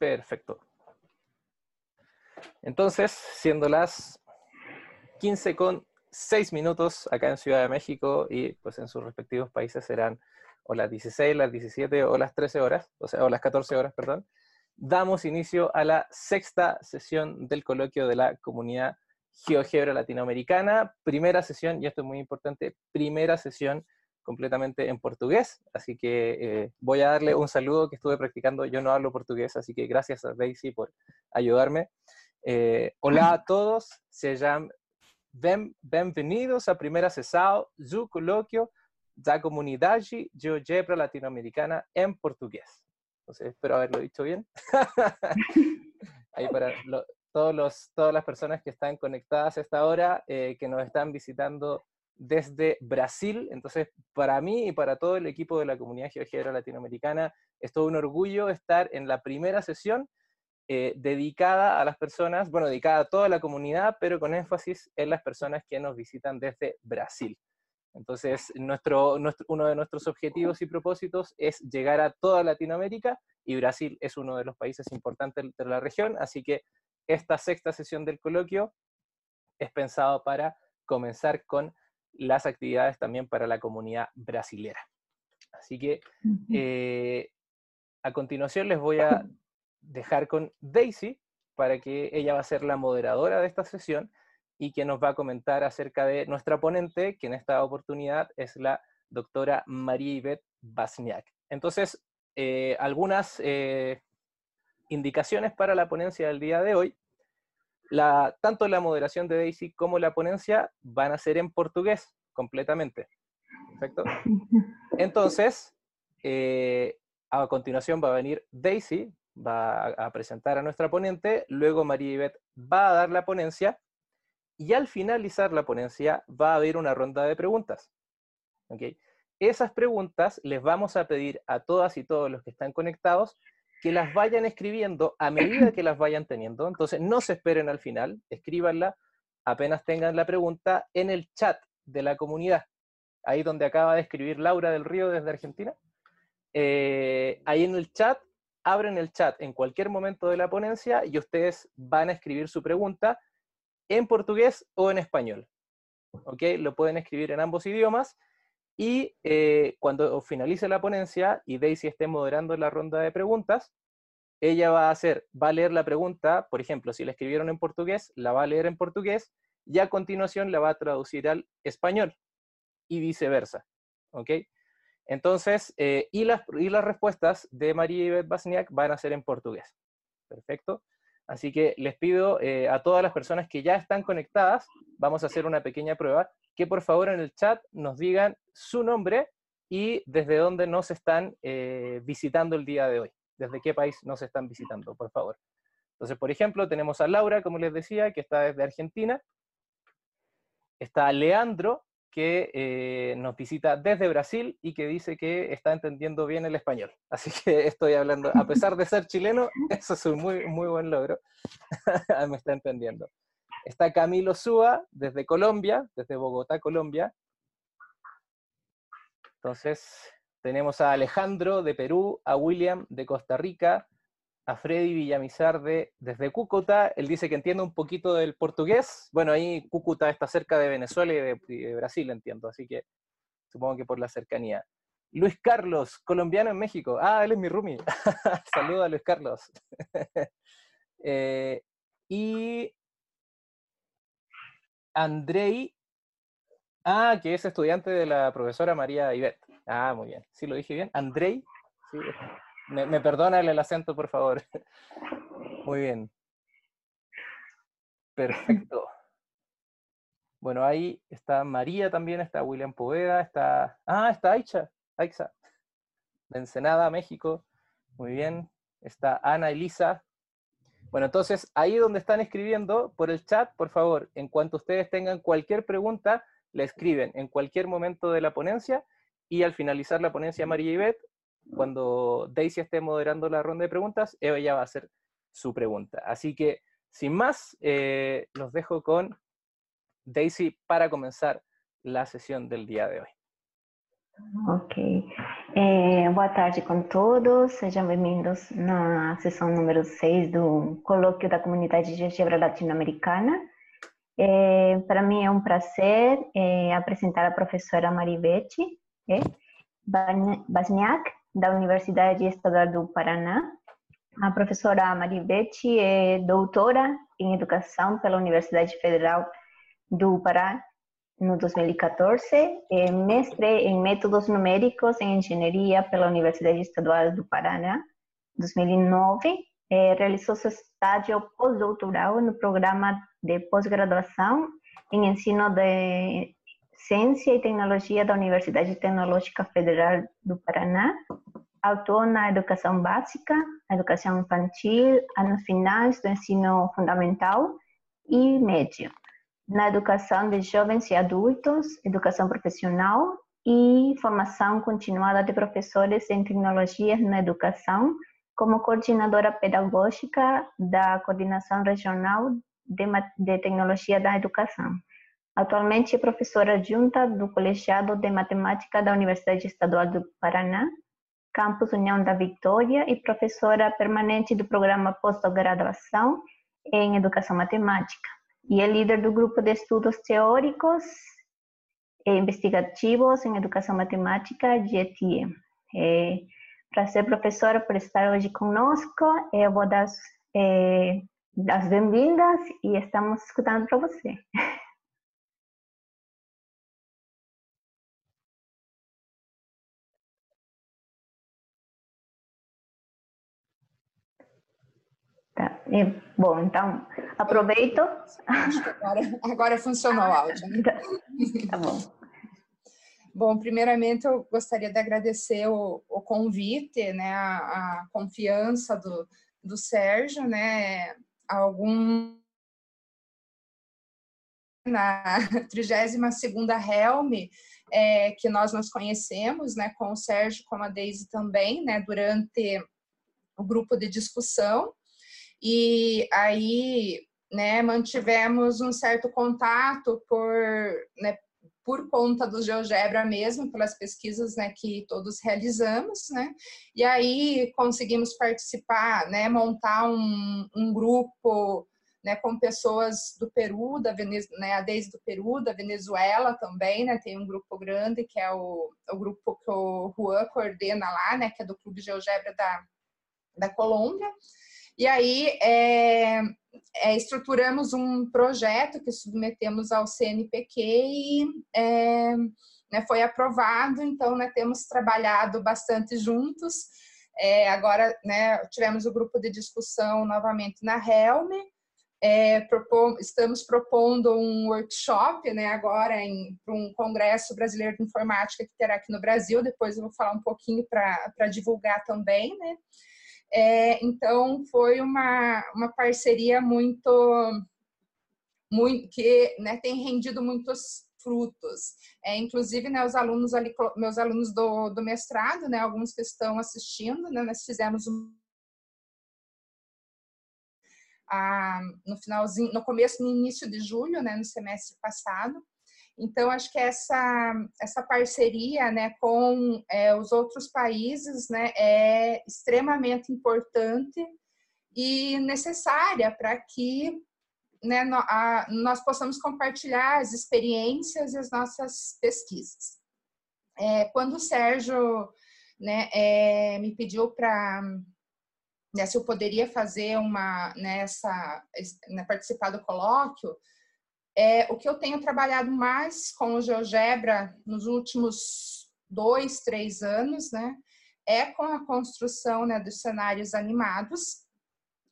Perfecto. Entonces, siendo las 15 con 6 minutos acá en Ciudad de México y pues en sus respectivos países serán o las 16, las 17 o las 13 horas, o sea, o las 14 horas, perdón, damos inicio a la sexta sesión del coloquio de la comunidad GeoGebra Latinoamericana. Primera sesión, y esto es muy importante, primera sesión completamente en portugués, así que eh, voy a darle un saludo que estuve practicando, yo no hablo portugués, así que gracias a Daisy por ayudarme. Eh, hola a todos, sejam bem-vindos à primeira sessão do colóquio da comunidade GeoGebra latinoamericana en portugués. Entonces, espero haberlo dicho bien. Ahí para todos los, todas las personas que están conectadas a esta hora, eh, que nos están visitando desde Brasil. Entonces, para mí y para todo el equipo de la comunidad GeoGebra latinoamericana, es todo un orgullo estar en la primera sesión eh, dedicada a las personas, bueno, dedicada a toda la comunidad, pero con énfasis en las personas que nos visitan desde Brasil. Entonces, nuestro, uno de nuestros objetivos y propósitos es llegar a toda Latinoamérica y Brasil es uno de los países importantes de la región, así que esta sexta sesión del coloquio es pensado para comenzar con las actividades también para la comunidad brasilera. Así que eh, a continuación les voy a dejar con Daisy para que ella va a ser la moderadora de esta sesión y que nos va a comentar acerca de nuestra ponente, que en esta oportunidad es la doctora María Yvette Basniak. Entonces, eh, algunas eh, indicaciones para la ponencia del día de hoy. La, tanto la moderación de Daisy como la ponencia van a ser en portugués completamente. ¿Perfecto? Entonces, eh, a continuación va a venir Daisy, va a, presentar a nuestra ponente, luego María Ivette va a dar la ponencia y al finalizar la ponencia va a haber una ronda de preguntas. ¿okay? Esas preguntas les vamos a pedir a todas y todos los que están conectados que las vayan escribiendo a medida que las vayan teniendo. Entonces, no se esperen al final, escríbanla apenas tengan la pregunta en el chat de la comunidad. Ahí donde acaba de escribir Laura del Río desde Argentina. Eh, ahí en el chat abren el chat en cualquier momento de la ponencia y ustedes van a escribir su pregunta en portugués o en español. ¿Ok? Lo pueden escribir en ambos idiomas y eh, cuando finalice la ponencia y Daisy esté moderando la ronda de preguntas, ella va a hacer, va a leer la pregunta, por ejemplo, si la escribieron en portugués, la va a leer en portugués y a continuación la va a traducir al español y viceversa. ¿Ok? Entonces, eh, y, las, y las respuestas de María Yvette Basniak van a ser en portugués. Perfecto. Así que les pido eh, a todas las personas que ya están conectadas, vamos a hacer una pequeña prueba, por favor en el chat nos digan su nombre y desde dónde nos están eh, visitando el día de hoy. Desde qué país nos están visitando, por favor. Entonces, por ejemplo, tenemos a Laura, como les decía, que está desde Argentina. Está Leandro, que eh, nos visita desde Brasil y que dice que está entendiendo bien el español. Así que estoy hablando, a pesar de ser chileno, eso es un muy, muy buen logro. Me está entendiendo. Está Camilo Súa desde Colombia, desde Bogotá, Colombia. Entonces, tenemos a Alejandro de Perú, a William de Costa Rica, a Freddy Villamizar desde Cúcuta. Él dice que entiende un poquito del portugués. Bueno, ahí Cúcuta está cerca de Venezuela y de, Brasil, entiendo, así que supongo que por la cercanía. Luis Carlos, colombiano en México. Ah, él es mi roomie. Saludos a Luis Carlos. Eh, y Andrei, ah, que es estudiante de la profesora María Ivette. Ah, muy bien. ¿Sí lo dije bien? Andrei. Sí, me, perdona el acento, por favor. Muy bien. Perfecto. Bueno, ahí está María también, está William Poveda, está... Ah, está Aicha, Aixa, de Ensenada, México. Muy bien. Está Ana Elisa. Bueno, entonces, ahí donde están escribiendo, por el chat, por favor, en cuanto ustedes tengan cualquier pregunta, la escriben en cualquier momento de la ponencia y al finalizar la ponencia María Ivette, cuando Daisy esté moderando la ronda de preguntas, ella va a hacer su pregunta. Así que, sin más, eh, los dejo con Daisy para comenzar la sesión del día de hoy. Ok. É, boa tarde com todos, sejam bem-vindos na sessão número 6 do Colóquio da Comunidade de Gebra Latino-Americana. É, para mim é um prazer é, apresentar a professora Marivete é, Basniak, da Universidade Estadual do Paraná. A professora Marivete é doutora em Educação pela Universidade Federal do Pará no 2014, é mestre em Métodos Numéricos em Engenharia pela Universidade Estadual do Paraná, 2009, é, realizou seu estágio pós-doutoral no programa de pós-graduação em ensino de ciência e tecnologia da Universidade Tecnológica Federal do Paraná. Atuou na educação básica, educação infantil, anos finais do ensino fundamental e médio, na educação de jovens e adultos, educação profissional e formação continuada de professores em tecnologias na educação, como coordenadora pedagógica da Coordenação Regional de, de Tecnologia da Educação. Atualmente é professora adjunta do Colegiado de Matemática da Universidade Estadual do Paraná, Campus União da Vitória e professora permanente do programa pós-graduação em Educação Matemática. E é líder do grupo de estudos teóricos e investigativos em Educação Matemática, GETIE. É, para ser professora, por estar hoje conosco, eu vou dar é, as bem-vindas e estamos escutando para você. Tá. bom, então, aproveito. Agora, agora funcionou o áudio. Tá, tá bom. Bom, primeiramente eu gostaria de agradecer o, o convite, né, a, a, confiança do, do Sérgio, né, algum na 32ª Helm, é, que nós nos conhecemos, né, com o Sérgio, com a Deise também, né, durante o grupo de discussão, e aí, né, mantivemos um certo contato por, né, por conta do GeoGebra mesmo, pelas pesquisas né, que todos realizamos, né? E aí conseguimos participar, né, montar um, um grupo né, com pessoas do Peru, da Venezuela, né, desde do Peru, da Venezuela também, né, tem um grupo grande que é o, o grupo que o Juan coordena lá, né, que é do Clube GeoGebra da, da Colômbia. E aí é, é, estruturamos um projeto que submetemos ao CNPq e é, né, foi aprovado, então né, temos trabalhado bastante juntos. É, agora né, tivemos o grupo de discussão novamente na Helm, é, propom, estamos propondo um workshop né, agora para um Congresso Brasileiro de Informática que terá aqui no Brasil, depois eu vou falar um pouquinho para divulgar também, né? É, então, foi uma, uma parceria muito, muito que né, tem rendido muitos frutos. É, inclusive, né, os alunos ali, meus alunos do, do mestrado, né, alguns que estão assistindo, né, nós fizemos um ah, no finalzinho, no começo, no início de julho, né, no semestre passado, então, acho que essa, essa parceria né, com é, os outros países né, é extremamente importante e necessária para que né, a, nós possamos compartilhar as experiências e as nossas pesquisas. É, quando o Sérgio né, é, me pediu para né, se eu poderia fazer uma nessa né, participar do colóquio, é, o que eu tenho trabalhado mais com o GeoGebra nos últimos dois, três anos, né, é com a construção né, dos cenários animados,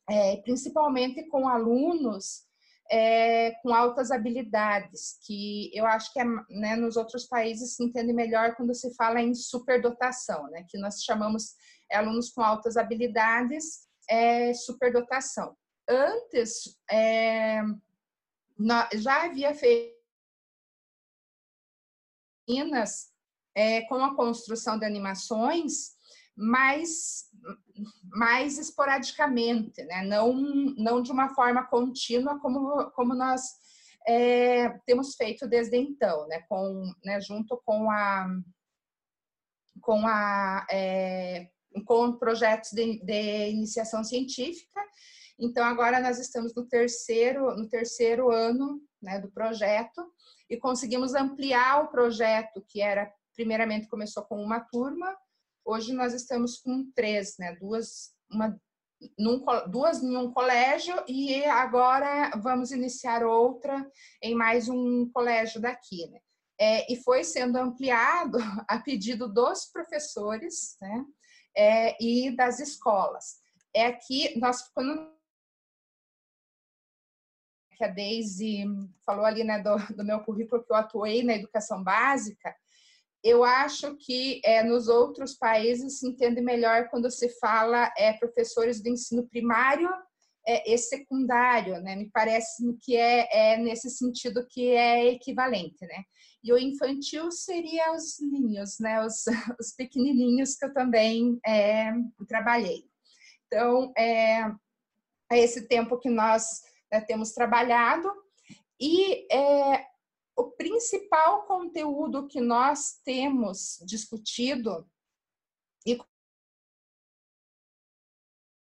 é, principalmente com alunos é, com altas habilidades, que eu acho que é, né, nos outros países se entende melhor quando se fala em superdotação, né, que nós chamamos é, alunos com altas habilidades, é, superdotação. Antes, é, já havia feito é, com a construção de animações, mas mais esporadicamente, né? não, não de uma forma contínua como, como nós é, temos feito desde então, né? Com, né, junto com a, com, a, é, com projetos de, de iniciação científica. Então, agora nós estamos no terceiro, no terceiro ano né, do projeto e conseguimos ampliar o projeto, que era, primeiramente, começou com uma turma, hoje nós estamos com três, né, duas, uma, num, duas em um colégio e agora vamos iniciar outra em mais um colégio daqui, né? É, e foi sendo ampliado a pedido dos professores, né? É, e das escolas. É aqui, nós, quando que a Daisy falou ali, né, do, do meu currículo que eu atuei na educação básica, eu acho que é, nos outros países se entende melhor quando se fala é, professores do ensino primário é, e secundário, né? Me parece que é, é nesse sentido que é equivalente, né? E o infantil seria os ninhos, né? Os, os pequenininhos que eu também é, trabalhei. Então, é, é esse tempo que nós né, temos trabalhado e é, o principal conteúdo que nós temos discutido e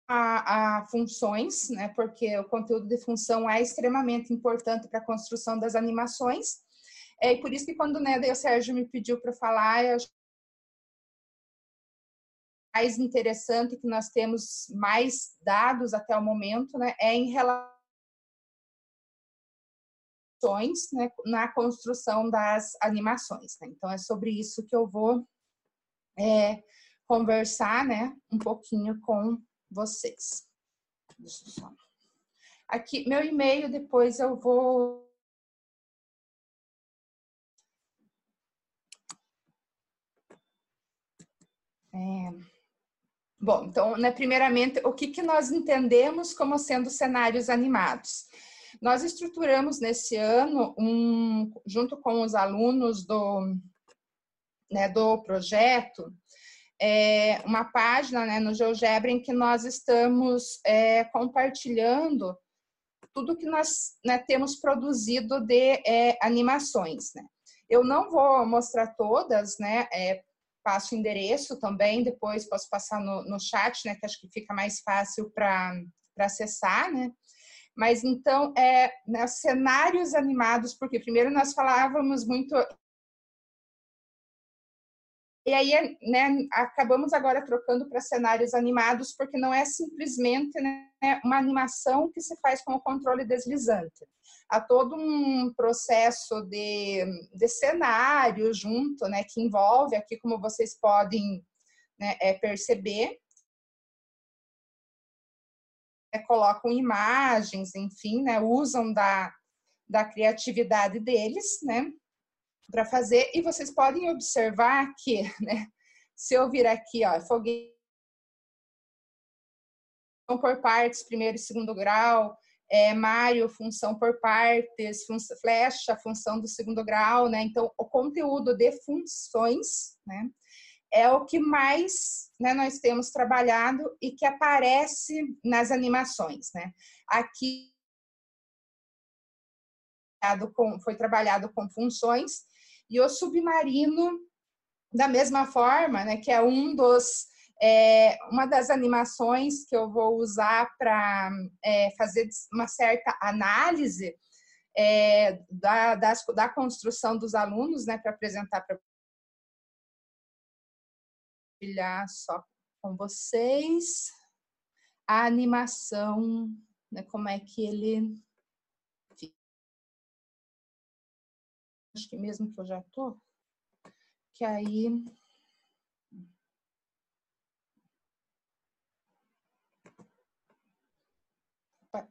a, a, funções, né? Porque o conteúdo de função é extremamente importante para a construção das animações. É por isso que quando né, o Sérgio me pediu para falar, eu mais interessante que nós temos mais dados até o momento, né, é em relação né, na construção das animações. Né? Então, é sobre isso que eu vou é, conversar né, um pouquinho com vocês. Aqui, meu e-mail, depois eu vou. É... Bom, então, né, primeiramente, o que, que nós entendemos como sendo cenários animados? Nós estruturamos nesse ano, um, junto com os alunos do, né, do projeto, é, uma página né, no GeoGebra em que nós estamos é, compartilhando tudo que nós né, temos produzido de é, animações. Né? Eu não vou mostrar todas, né? É, passo o endereço também, depois posso passar no, no chat, né? Que acho que fica mais fácil para acessar, né? Mas então, é, né, cenários animados, porque primeiro nós falávamos muito. E aí, né, acabamos agora trocando para cenários animados, porque não é simplesmente né, uma animação que se faz com o controle deslizante. Há todo um processo de, de cenário junto, né, que envolve aqui, como vocês podem né, é, perceber, colocam imagens, enfim, né, usam da, da criatividade deles, né, para fazer. E vocês podem observar que, né, se eu vir aqui, ó, foguete por partes, primeiro e segundo grau, é, Mário, função por partes, fun flecha, função do segundo grau, né? Então, o conteúdo de funções, né? É o que mais né, nós temos trabalhado e que aparece nas animações. Né? Aqui foi trabalhado com funções e o submarino da mesma forma, né, que é um dos é, uma das animações que eu vou usar para é, fazer uma certa análise é, da, das, da construção dos alunos, né, para apresentar para compartilhar só com vocês a animação, né, como é que ele Acho que mesmo que eu já tô, que aí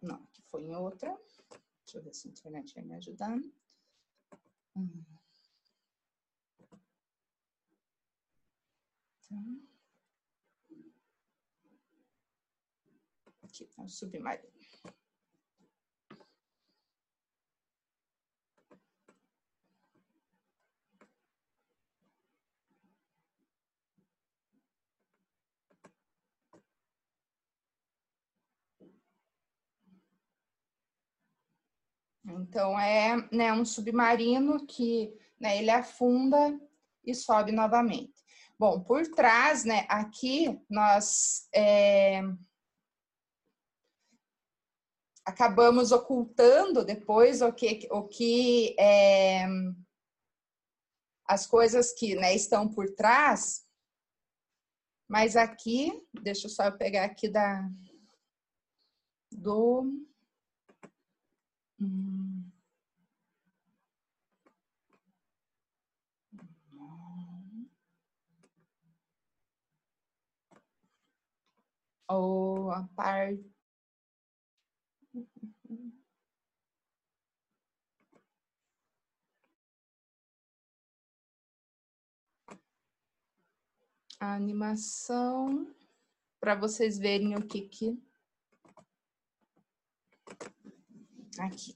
não, que foi em outra. Deixa eu ver se a internet vai me ajudar. Hum. Aqui tá o submarino. Então, é né, um submarino que né, ele afunda e sobe novamente. Bom, por trás, né, aqui nós é, acabamos ocultando depois o que, o que é, as coisas que né, estão por trás, mas aqui, deixa eu só pegar aqui da do hum, ou a parte a animação para vocês verem o que que aqui.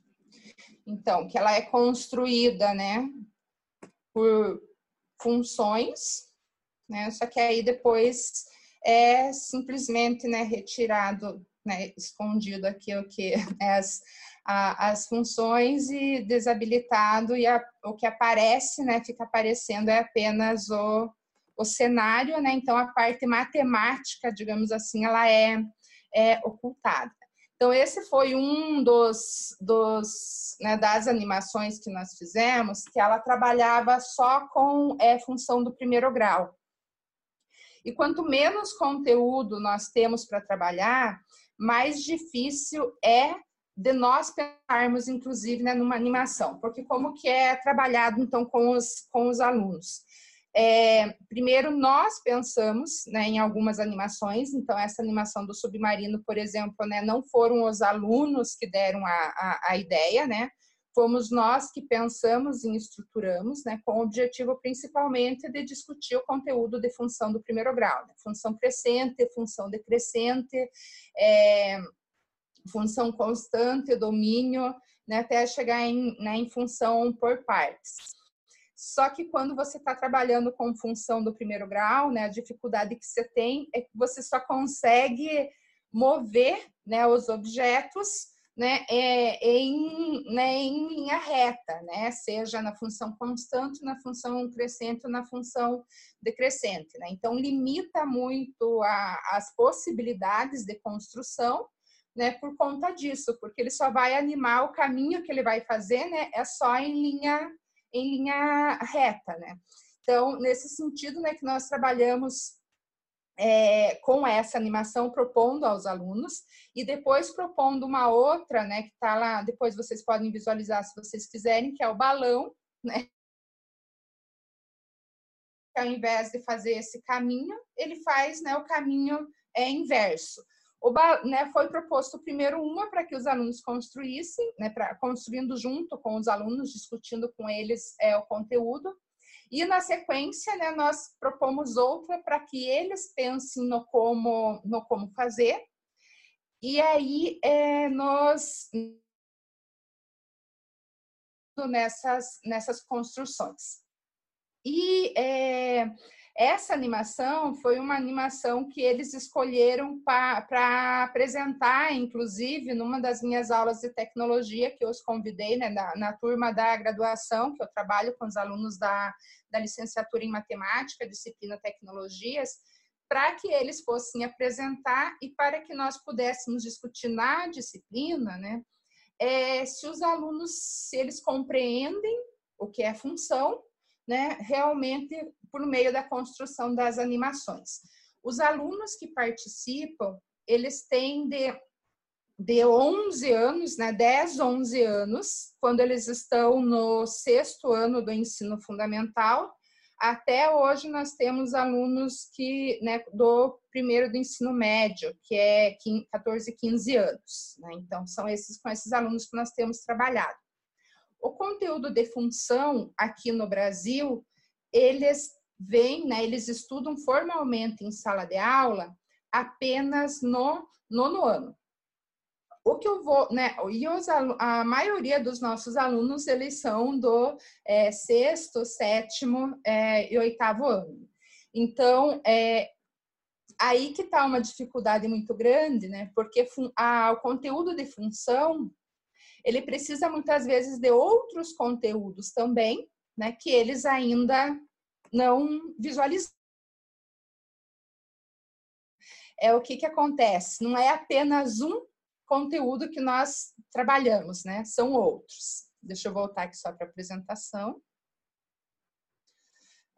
Então, que ela é construída, né, por funções, né? Só que aí depois é simplesmente, né, retirado, né, escondido o que é as a, as funções e desabilitado e a, o que aparece, né, fica aparecendo é apenas o o cenário, né? Então a parte matemática, digamos assim, ela é, é ocultada. Então esse foi um dos, dos né, das animações que nós fizemos, que ela trabalhava só com é, função do primeiro grau. E quanto menos conteúdo nós temos para trabalhar, mais difícil é de nós pensarmos, inclusive, né, numa animação, porque como que é trabalhado então com os, com os alunos? É, primeiro, nós pensamos né, em algumas animações, então, essa animação do submarino, por exemplo, né, não foram os alunos que deram a, a, a ideia, né? Fomos nós que pensamos e estruturamos, né, com o objetivo principalmente de discutir o conteúdo de função do primeiro grau, né? função crescente, função decrescente, é, função constante, domínio, né, até chegar em, né, em função por partes. Só que quando você está trabalhando com função do primeiro grau, né, a dificuldade que você tem é que você só consegue mover né, os objetos né, é, em, né, em linha reta, né, seja na função constante, na função crescente ou na função decrescente. Né? Então, limita muito a, as possibilidades de construção né, por conta disso, porque ele só vai animar o caminho que ele vai fazer, né, é só em linha em linha reta, né? Então, nesse sentido, né, que nós trabalhamos é, com essa animação, propondo aos alunos, e depois propondo uma outra, né, que está lá, depois vocês podem visualizar se vocês quiserem, que é o balão, né? Ao invés de fazer esse caminho, ele faz né, o caminho é, inverso. O, né, foi proposto primeiro uma para que os alunos construíssem, né, pra, construindo junto com os alunos, discutindo com eles é, o conteúdo. E na sequência, né, nós propomos outra para que eles pensem no como, no como fazer. E aí é, nós nessas, nessas construções. E é, essa animação foi uma animação que eles escolheram para apresentar, inclusive, numa das minhas aulas de tecnologia, que eu os convidei, né, na, na, turma da graduação, que eu trabalho com os alunos da, da licenciatura em matemática, disciplina tecnologias, para que eles fossem apresentar e para que nós pudéssemos discutir na disciplina, né, é, se os alunos, se eles compreendem o que é função, né, realmente por meio da construção das animações. Os alunos que participam, eles têm de, de 11 anos, né, 10, 11 anos, quando eles estão no sexto ano do ensino fundamental, até hoje nós temos alunos que, né, do primeiro do ensino médio, que é 14, 15 anos. Né? Então, são esses com esses alunos que nós temos trabalhado. O conteúdo de função aqui no Brasil, eles vêm, né, eles estudam formalmente em sala de aula apenas no nono ano. O que eu vou, né, e os, a maioria dos nossos alunos, eles são do é, sexto, sétimo é, e oitavo ano. Então, é, aí que está uma dificuldade muito grande, né, porque a, o conteúdo de função, ele precisa muitas vezes de outros conteúdos também, né, que eles ainda não visualizam. É o que, que acontece, não é apenas um conteúdo que nós trabalhamos, né? São outros. Deixa eu voltar aqui só para a apresentação.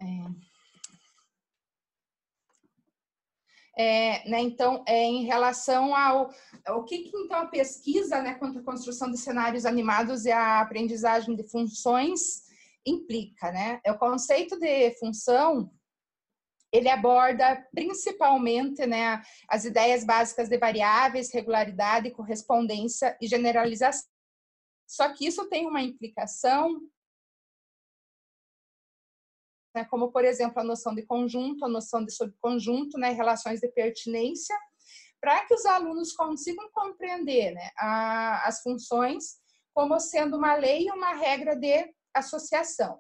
É. É, né, então, é, em relação ao o que, que, então a pesquisa né, quanto à construção de cenários animados e a aprendizagem de funções implica, né? É o conceito de função ele aborda principalmente né, as ideias básicas de variáveis, regularidade, correspondência e generalização. Só que isso tem uma implicação né, como, por exemplo, a noção de conjunto, a noção de subconjunto, né, relações de pertinência, para que os alunos consigam compreender né, a, as funções como sendo uma lei e uma regra de associação.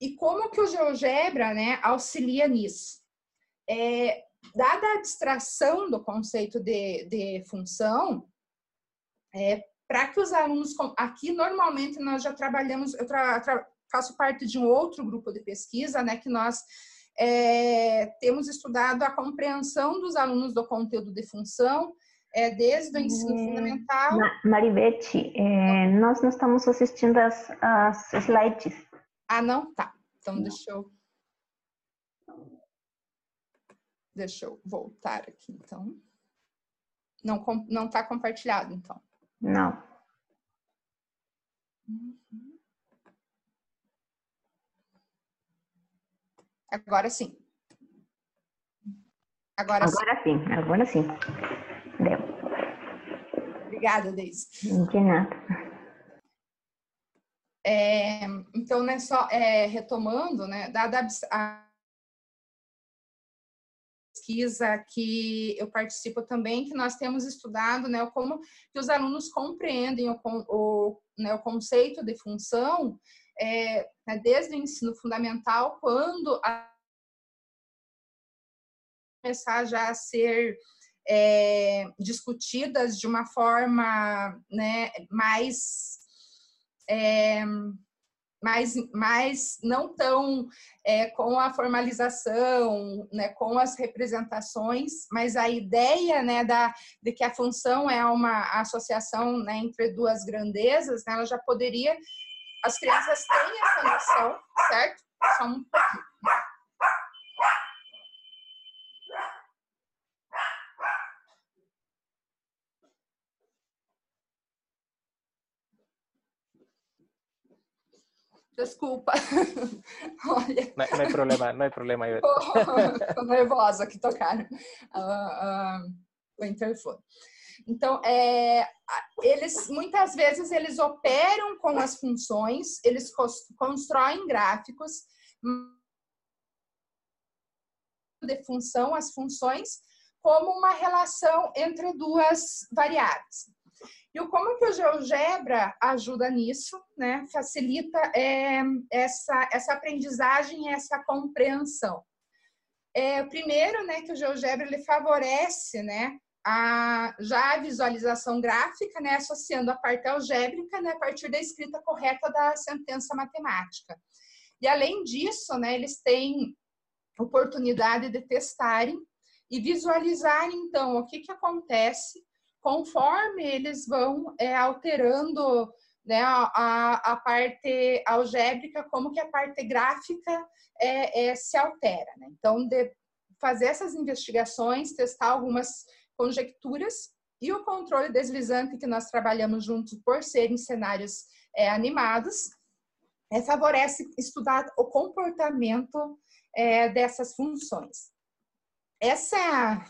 E como que o GeoGebra né, auxilia nisso? É, dada a distração do conceito de, de função, é, para que os alunos, aqui normalmente nós já trabalhamos, eu tra, tra, faço parte de um outro grupo de pesquisa, né, que nós é, temos estudado a compreensão dos alunos do conteúdo de função, é, desde o ensino é, fundamental. Marivete, é, nós não estamos assistindo as, as slides. Ah, não? Tá. Então, não. deixa eu. Deixa eu voltar aqui, então. Não, não está compartilhado, então. Não. Uhum. Agora sim. Agora, agora sim. sim. agora sim. Deu. Obrigada, Deise. De nada. É, então, né, só é, retomando, né, dada a pesquisa que eu participo também, que nós temos estudado, né, como que os alunos compreendem o, o, né, o conceito de função é, né, desde o ensino fundamental, quando a começar já a ser é, discutidas de uma forma né, mais, é, mais, mais não tão é, com a formalização, né, com as representações, mas a ideia né, da, de que a função é uma associação né, entre duas grandezas, né, ela já poderia as crianças têm essa noção, certo? Só um pouquinho. Desculpa. Olha. Não, não é problema, não é problema. Estou nervosa que tocaram uh, uh, o interfone. Então, é, eles muitas vezes eles operam com as funções, eles constroem gráficos de função, as funções, como uma relação entre duas variáveis. E como que o GeoGebra ajuda nisso, né? Facilita é, essa, essa aprendizagem, essa compreensão. É, primeiro, né, que o GeoGebra ele favorece, né, a, já a visualização gráfica, né, associando a parte algébrica né, a partir da escrita correta da sentença matemática. E além disso, né, eles têm oportunidade de testarem e visualizarem, então, o que, que acontece conforme eles vão é, alterando né, a, a, parte algébrica, como que a parte gráfica é, é se altera. Né? Então, de fazer essas investigações, testar algumas conjecturas e o controle deslizante que nós trabalhamos juntos por serem cenários é, animados, é, favorece estudar o comportamento é, dessas funções. Essa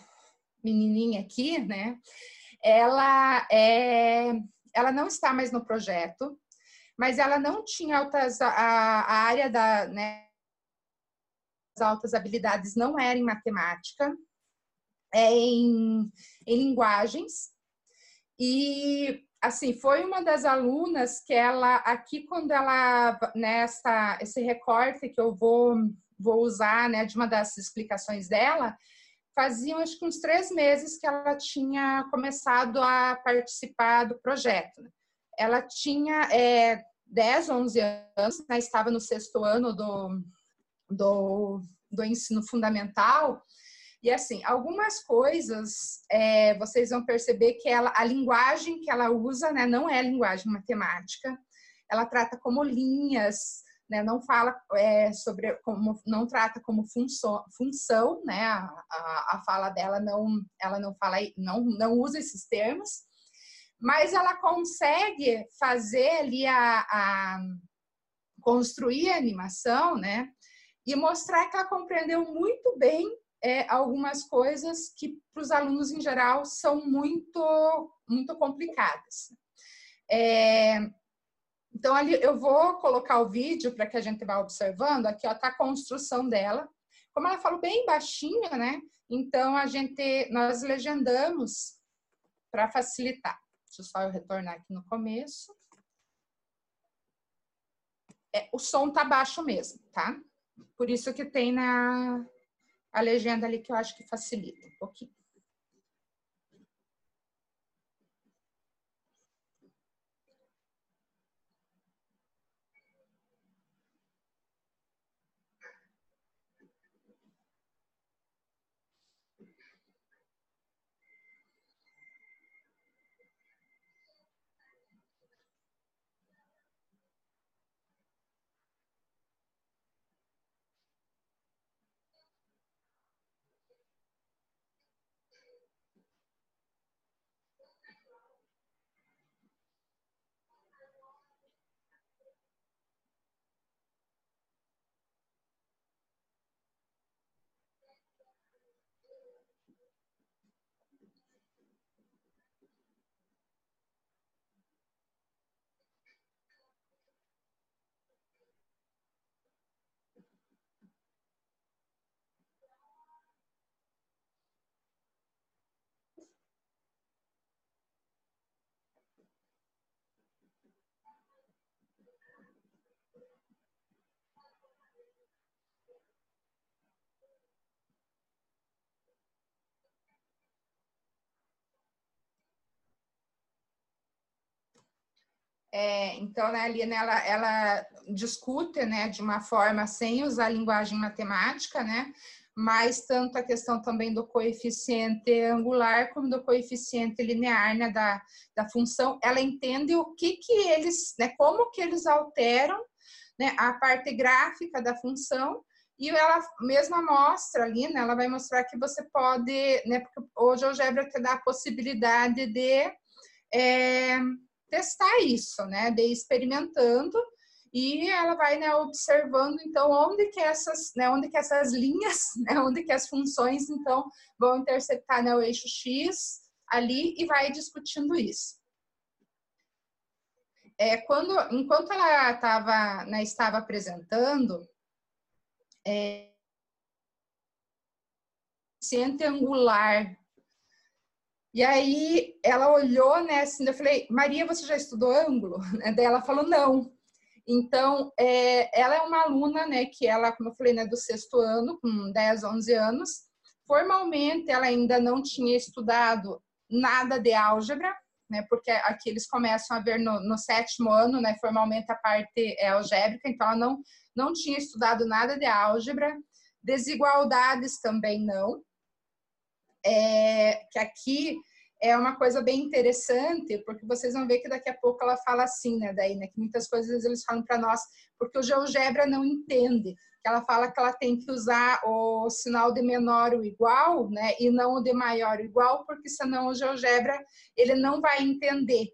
menininha aqui, né, ela, é, ela não está mais no projeto, mas ela não tinha altas, a, a área da, né, as altas habilidades não era em matemática, em, em linguagens. E assim, foi uma das alunas que ela aqui quando ela nessa esse recorte que eu vou vou usar, né, de uma das explicações dela, faziam acho que uns três meses que ela tinha começado a participar do projeto. Né. Ela tinha é, 10, 11 anos, né, estava no sexto ano do, do, do ensino fundamental E assim, algumas coisas é, vocês vão perceber que ela, a linguagem que ela usa né, não é linguagem matemática, ela trata como linhas, né, não fala é, sobre como não trata como função, função né, a, a, a, fala dela não ela não fala não não usa esses termos, mas ela consegue fazer ali a, a construir a animação, né, e mostrar que ela compreendeu muito bem é, algumas coisas que para os alunos em geral são muito muito complicadas. É, então, ali eu vou colocar o vídeo para que a gente vá observando. Aqui está a construção dela. Como ela falou bem baixinho, né? Então, a gente, nós legendamos para facilitar. Deixa eu só eu retornar aqui no começo. É, o som tá baixo mesmo, tá? Por isso que tem na a legenda ali que eu acho que facilita um pouquinho. É, então, né, ali né, ela, ela discute né, de uma forma sem usar linguagem matemática, né, mas tanto a questão também do coeficiente angular como do coeficiente linear né, da, da função, ela entende o que que eles, né, como que eles alteram né, a parte gráfica da função e ela mesma mostra ali, né, ela vai mostrar que você pode, né, porque hoje a GeoGebra te dá a possibilidade de é, testar isso, né? De experimentando e ela vai né, observando então onde que essas né, onde que essas linhas né, onde que as funções então vão interceptar né, o eixo x ali e vai discutindo isso é, quando enquanto ela estava né, estava apresentando é, ciente angular e aí ela olhou, né, assim, eu falei, Maria, você já estudou ângulo? Daí ela falou, não. Então, é, ela é uma aluna, né, que ela, como eu falei, né, do sexto ano, com 10, 11 anos. Formalmente, ela ainda não tinha estudado nada de álgebra, né, porque aqui eles começam a ver no, no sétimo ano, né, formalmente a parte é algébrica, então ela não, não tinha estudado nada de álgebra. Desigualdades também não é, que aqui é uma coisa bem interessante, porque vocês vão ver que daqui a pouco ela fala assim, né, daí, né, que muitas coisas eles falam para nós, porque o GeoGebra não entende, que ela fala que ela tem que usar o sinal de menor ou igual, né, e não o de maior ou igual, porque senão o GeoGebra ele não vai entender.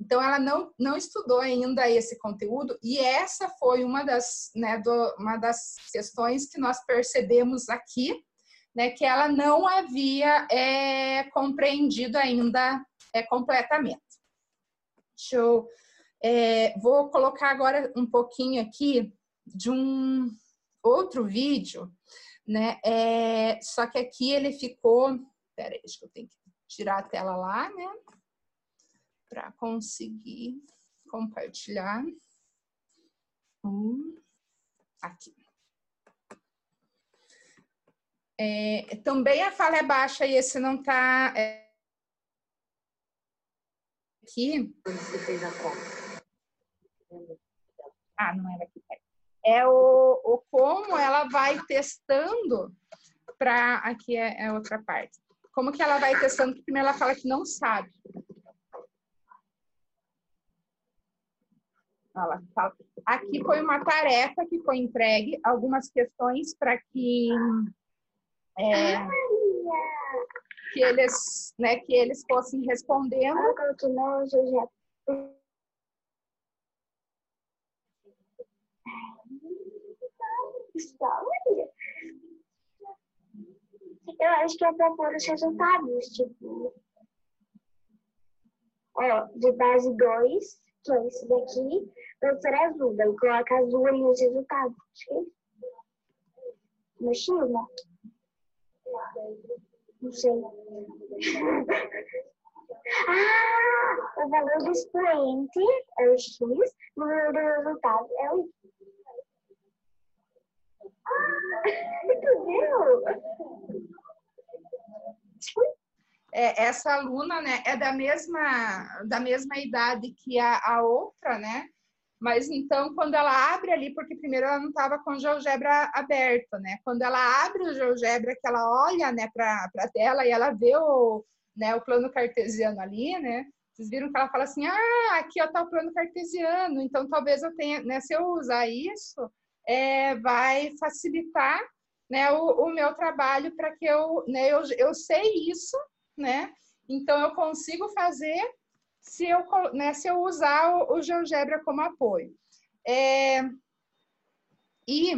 Então ela não, não estudou ainda esse conteúdo e essa foi uma das, né, do, uma das questões que nós percebemos aqui, né, que ela não havia é, compreendido ainda é, completamente. Deixa eu, é, vou colocar agora um pouquinho aqui de um outro vídeo, né? É, só que aqui ele ficou. Peraí, acho que eu tenho que tirar a tela lá, né? Para conseguir compartilhar. Um, aqui. É, também a fala é baixa e esse não está é, aqui. Você fez a conta? Ah, não era aqui. É o, o como ela vai testando para aqui é, é outra parte. Como que ela vai testando? Porque primeiro ela fala que não sabe. Ela fala, aqui foi uma tarefa que foi entregue, algumas questões para que é, que eles, né, que eles fossem respondendo. Eu acho que é para pôr os resultados, tipo. Ó, de base 2, que é esse daqui, professor azul. Daí coloca azul ali nos resultados. No X, né? Não sei. ah! O valor do expoente é o X, o valor do resultado é o Y. Ah! Entendeu? É, essa aluna, né, é da mesma, da mesma idade que a, a outra, né? Mas então, quando ela abre ali, porque primeiro ela não estava com o GeoGebra aberto, né? Quando ela abre o GeoGebra, que ela olha, né, para a tela e ela vê o, né, o plano cartesiano ali, né? Vocês viram que ela fala assim, ah, aqui está o plano cartesiano, então talvez eu tenha, né, se eu usar isso, é, vai facilitar, né, o, o meu trabalho para que eu, né, eu, eu sei isso, né? Então eu consigo fazer se eu, né, se eu usar o, o GeoGebra como apoio. É, e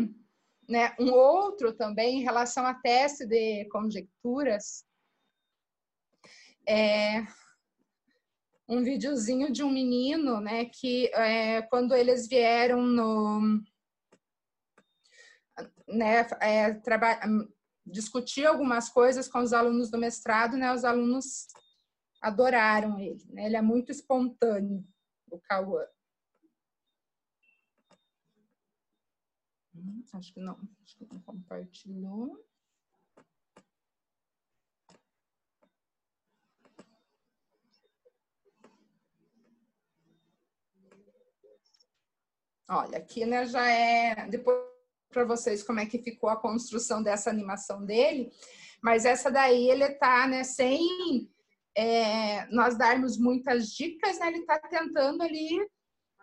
né, um outro também em relação a teste de conjecturas, é um videozinho de um menino, né, que é, quando eles vieram no, né, é, discutir algumas coisas com os alunos do mestrado, né, os alunos adoraram ele. Né? Ele é muito espontâneo, o Cauã. Hum, acho que não, acho que não compartilhou. Olha, aqui né, já é depois para vocês como é que ficou a construção dessa animação dele, mas essa daí ele tá né, sem é, nós darmos muitas dicas, né, ele está tentando ali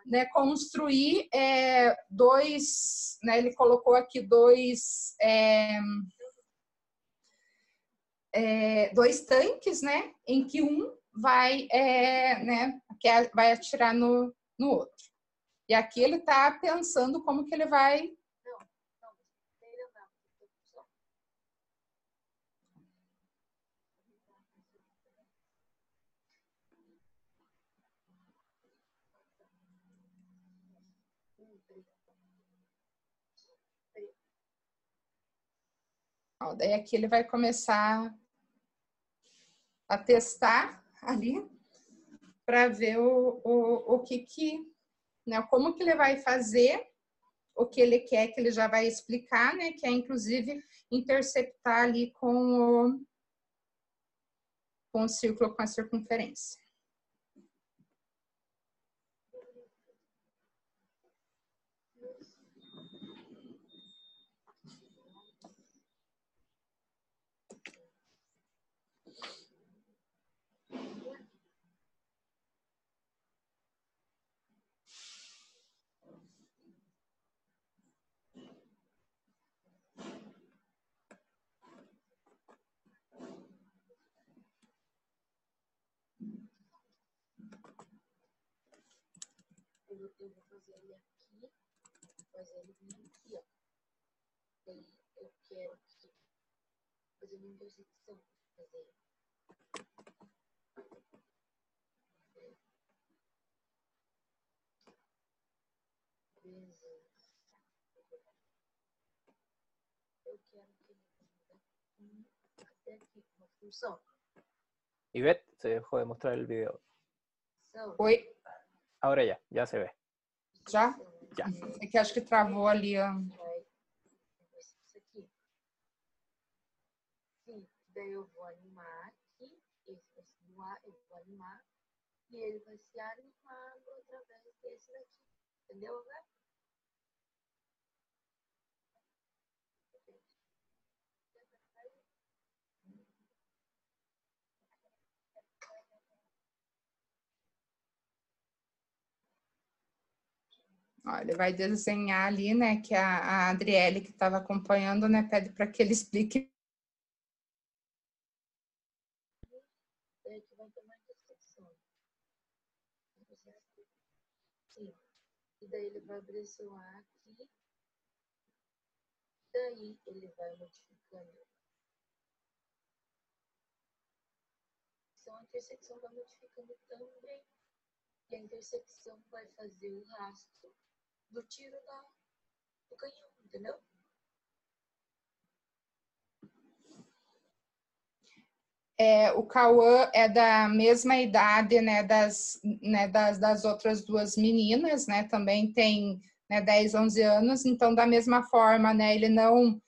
né, construir é, dois, né, ele colocou aqui dois, é, é dois tanques, né, em que um vai, é, né, vai atirar no, no outro. E aqui ele está pensando como que ele vai Ó, daí aqui ele vai começar a testar ali para ver o, o, o que que, né, como que ele vai fazer o que ele quer, que ele já vai explicar, né, que é inclusive interceptar ali com o, com o círculo com a circunferência. Eu aqui, fazer eu quero eu quero que se dejó de mostrar el video. Oi. Ahora ya, ya se ve. Já? Já. É que acho que travou ali, ó. Sim, daí eu vou animar aqui, esse vai se doar, eu vou animar, e ele vai se animando através desse daqui. Entendeu, né? Ele vai desenhar ali, né? Que a, a Adriele, que estava acompanhando, né, pede para que ele explique. É. E daí ele vai A aqui. Daí ele vai modificando. Então a intersecção vai modificando também. E a intersecção vai fazer o rastro do tiro da, do canhão, entendeu? É, o Cauã é da mesma idade né, das, né, das, das outras duas meninas, né? Também tem né, 10, 11 anos, então da mesma forma, né, ele não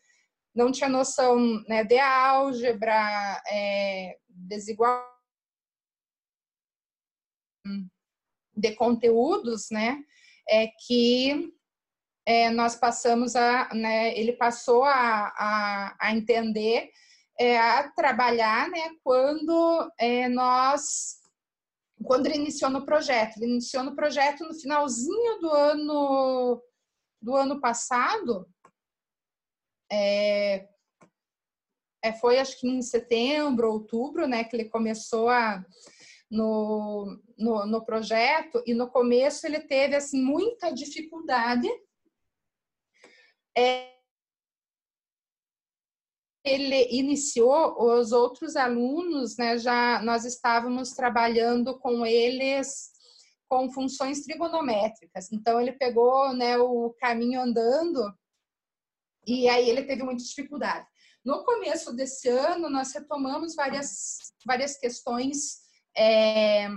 não tinha noção né, de álgebra, é, desigual de conteúdos, né? É que é, nós passamos a, né, ele passou a, a, a entender, é, a trabalhar, né, quando é, nós, quando ele iniciou no projeto, ele iniciou no projeto no finalzinho do ano, do ano passado, é, é, foi acho que em setembro, outubro, né, que ele começou a, no, no, no projeto e no começo ele teve assim muita dificuldade. É, ele iniciou os outros alunos, né? Já nós estávamos trabalhando com eles com funções trigonométricas. Então ele pegou, né, o caminho andando e aí ele teve muita dificuldade. No começo desse ano nós retomamos várias várias questões é,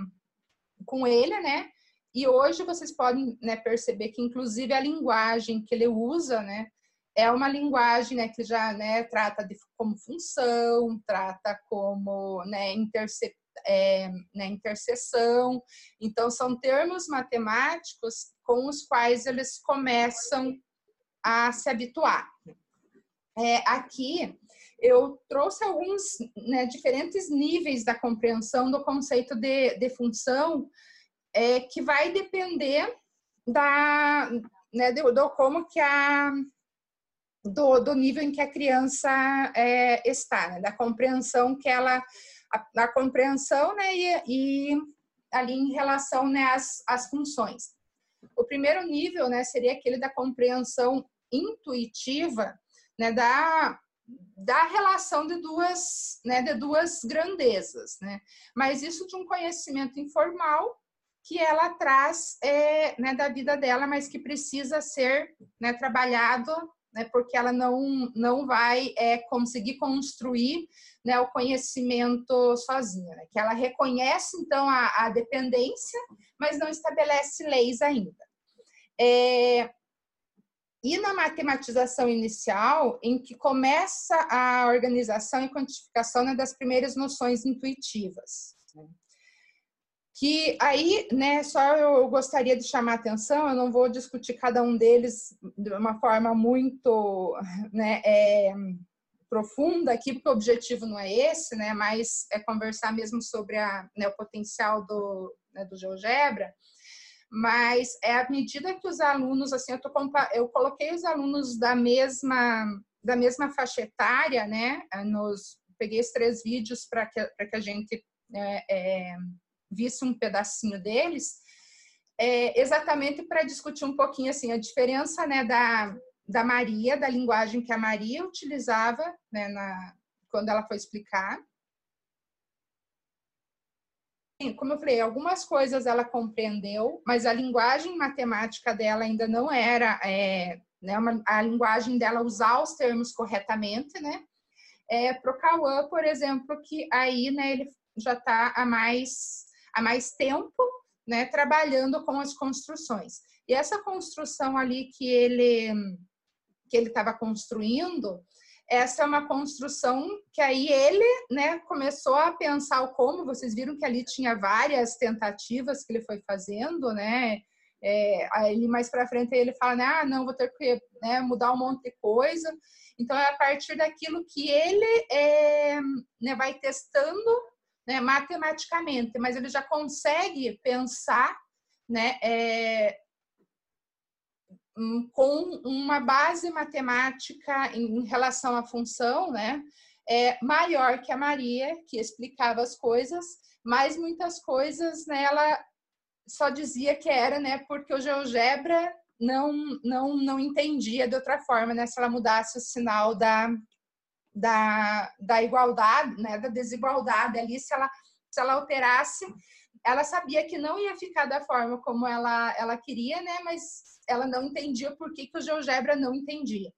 com ele, né? E hoje vocês podem né, perceber que, inclusive, a linguagem que ele usa, né, é uma linguagem né, que já né, trata de como função, trata como né, interce, é, né, interseção. Então, são termos matemáticos com os quais eles começam a se habituar. É, aqui, eu trouxe alguns né, diferentes níveis da compreensão do conceito de, de função, é, que vai depender da, né, do, do, como que a do, do, nível em que a criança é, está, né, da compreensão que ela a, a compreensão né, e, e, ali em relação né, às, às funções. O primeiro nível né, seria aquele da compreensão intuitiva, né, da da relação de duas, né, de duas grandezas, né? Mas isso de um conhecimento informal que ela traz é, né, da vida dela, mas que precisa ser né, trabalhado, né, porque ela não, não vai é, conseguir construir né, o conhecimento sozinha, né, que ela reconhece então a, a dependência, mas não estabelece leis ainda. É, e na matematização inicial, em que começa a organização e quantificação né, das primeiras noções intuitivas. Né? Que aí, né, só eu gostaria de chamar a atenção, eu não vou discutir cada um deles de uma forma muito né, é, profunda aqui, porque o objetivo não é esse, né, mas é conversar mesmo sobre a, né, o potencial do, né, do GeoGebra mas é à medida que os alunos, assim, eu, tô, eu coloquei os alunos da mesma, da mesma faixa etária, né, nos, peguei esses três vídeos para que, que a gente é, é, visse um pedacinho deles, é, exatamente para discutir um pouquinho, assim, a diferença, né, da, da Maria, da linguagem que a Maria utilizava, né, na, quando ela foi explicar, como eu falei, algumas coisas ela compreendeu, mas a linguagem matemática dela ainda não era é, né, uma, a linguagem dela usar os termos corretamente, né? É, Para o Cauã, por exemplo, que aí né, ele já está há mais, há mais tempo né, trabalhando com as construções. E essa construção ali que ele que ele estava construindo, essa é uma construção que aí ele, né, começou a pensar o como. Vocês viram que ali tinha várias tentativas que ele foi fazendo, né? É, aí mais para frente ele fala, né, ah, não, vou ter que né, mudar um monte de coisa. Então é a partir daquilo que ele é, né, vai testando né, matematicamente, mas ele já consegue pensar, né, é, com uma base matemática em relação à função, né? É maior que a Maria, que explicava as coisas, mas muitas coisas né, só dizia que era, né? Porque o GeoGebra não não não entendia de outra forma, né? Se ela mudasse o sinal da da, da igualdade, né? Da desigualdade ali, se ela se ela alterasse, ela sabia que não ia ficar da forma como ela ela queria, né? Mas ela não entendia por que, que o GeoGebra não entendia.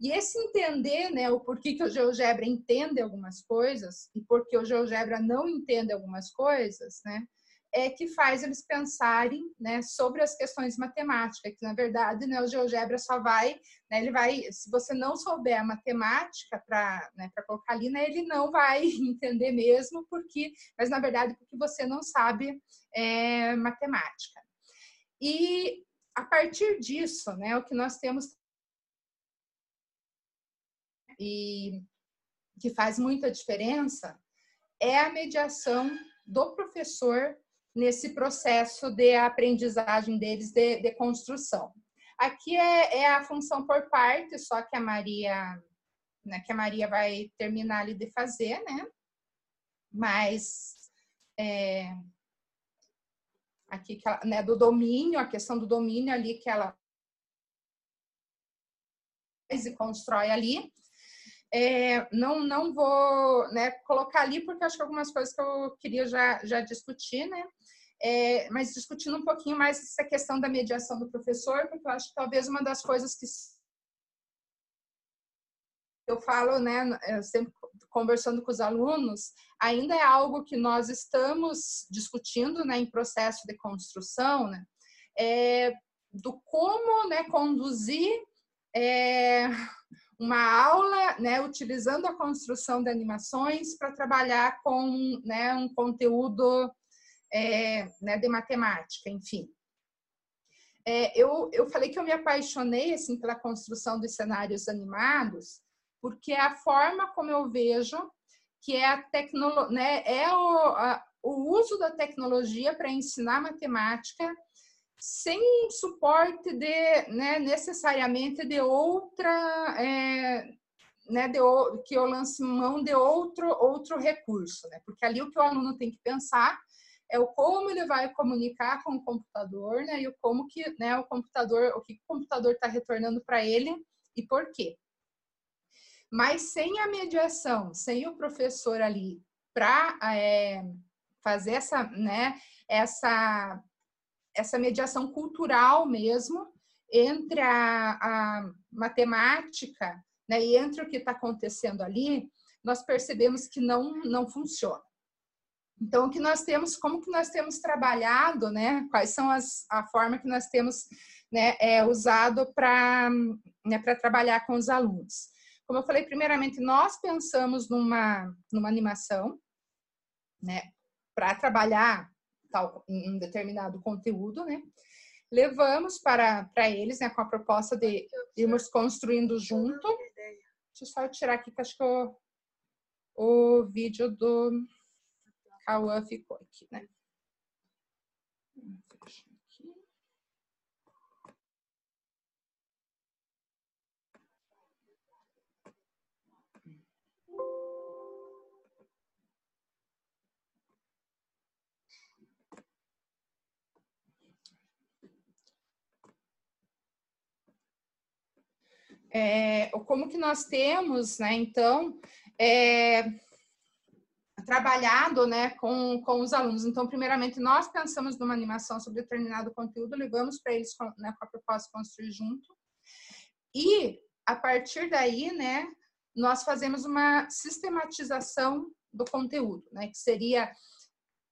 E esse entender, né, o porquê que o GeoGebra entende algumas coisas e porque o GeoGebra não entende algumas coisas, né, é que faz eles pensarem né, sobre as questões matemáticas, que na verdade né, o GeoGebra só vai, né, ele vai, se você não souber a matemática para né, colocar ali, né, ele não vai entender mesmo, porque, mas na verdade porque você não sabe é, matemática. E a partir disso, né, o que nós temos e que faz muita diferença é a mediação do professor nesse processo de aprendizagem deles de, de construção. Aqui é, é, a função por parte, só que a Maria, né, que a Maria vai terminar ali de fazer, né? Mas é, aqui que ela, né, do domínio, a questão do domínio ali que ela e constrói ali. É, não, não vou né, colocar ali, porque acho que algumas coisas que eu queria já, já discutir, né? É, mas discutindo um pouquinho mais essa questão da mediação do professor, porque eu acho que talvez uma das coisas que eu falo, né, eu sempre conversando com os alunos, ainda é algo que nós estamos discutindo, né, em processo de construção, né, é, do como, né, conduzir é, uma aula, né, utilizando a construção de animações para trabalhar com, né, um conteúdo é, né, de matemática, enfim. É, eu, eu falei que eu me apaixonei assim pela construção dos cenários animados, porque é a forma como eu vejo que é a tecnologia, né, é o, a, o uso da tecnologia para ensinar matemática sem suporte de, né, necessariamente de outra, é, né, de, que eu lance mão de outro outro recurso, né? Porque ali o que o aluno tem que pensar é o como ele vai comunicar com o computador, né? E o como que, né, o computador, o que o computador está retornando para ele e por quê. Mas sem a mediação, sem o professor ali para é, fazer essa, né, essa, essa mediação cultural mesmo entre a, a matemática né, e entre o que está acontecendo ali, nós percebemos que não, não funciona. Então, o que nós temos, como que nós temos trabalhado, né? Quais são as a forma que nós temos né, é, usado para né, para trabalhar com os alunos? Como eu falei, primeiramente nós pensamos numa numa animação, né? Para trabalhar tal um determinado conteúdo, né? Levamos para para eles, né? Com a proposta de irmos construindo junto. Deixa eu só tirar aqui que acho que o, o vídeo do Cauã ficou aqui, né? É, como que nós temos, né, então, é, trabalhado né, com, com os alunos. Então, primeiramente, nós pensamos numa animação sobre determinado conteúdo, levamos para eles com, né, com a proposta de construir junto. E, a partir daí, né, nós fazemos uma sistematização do conteúdo, né, que seria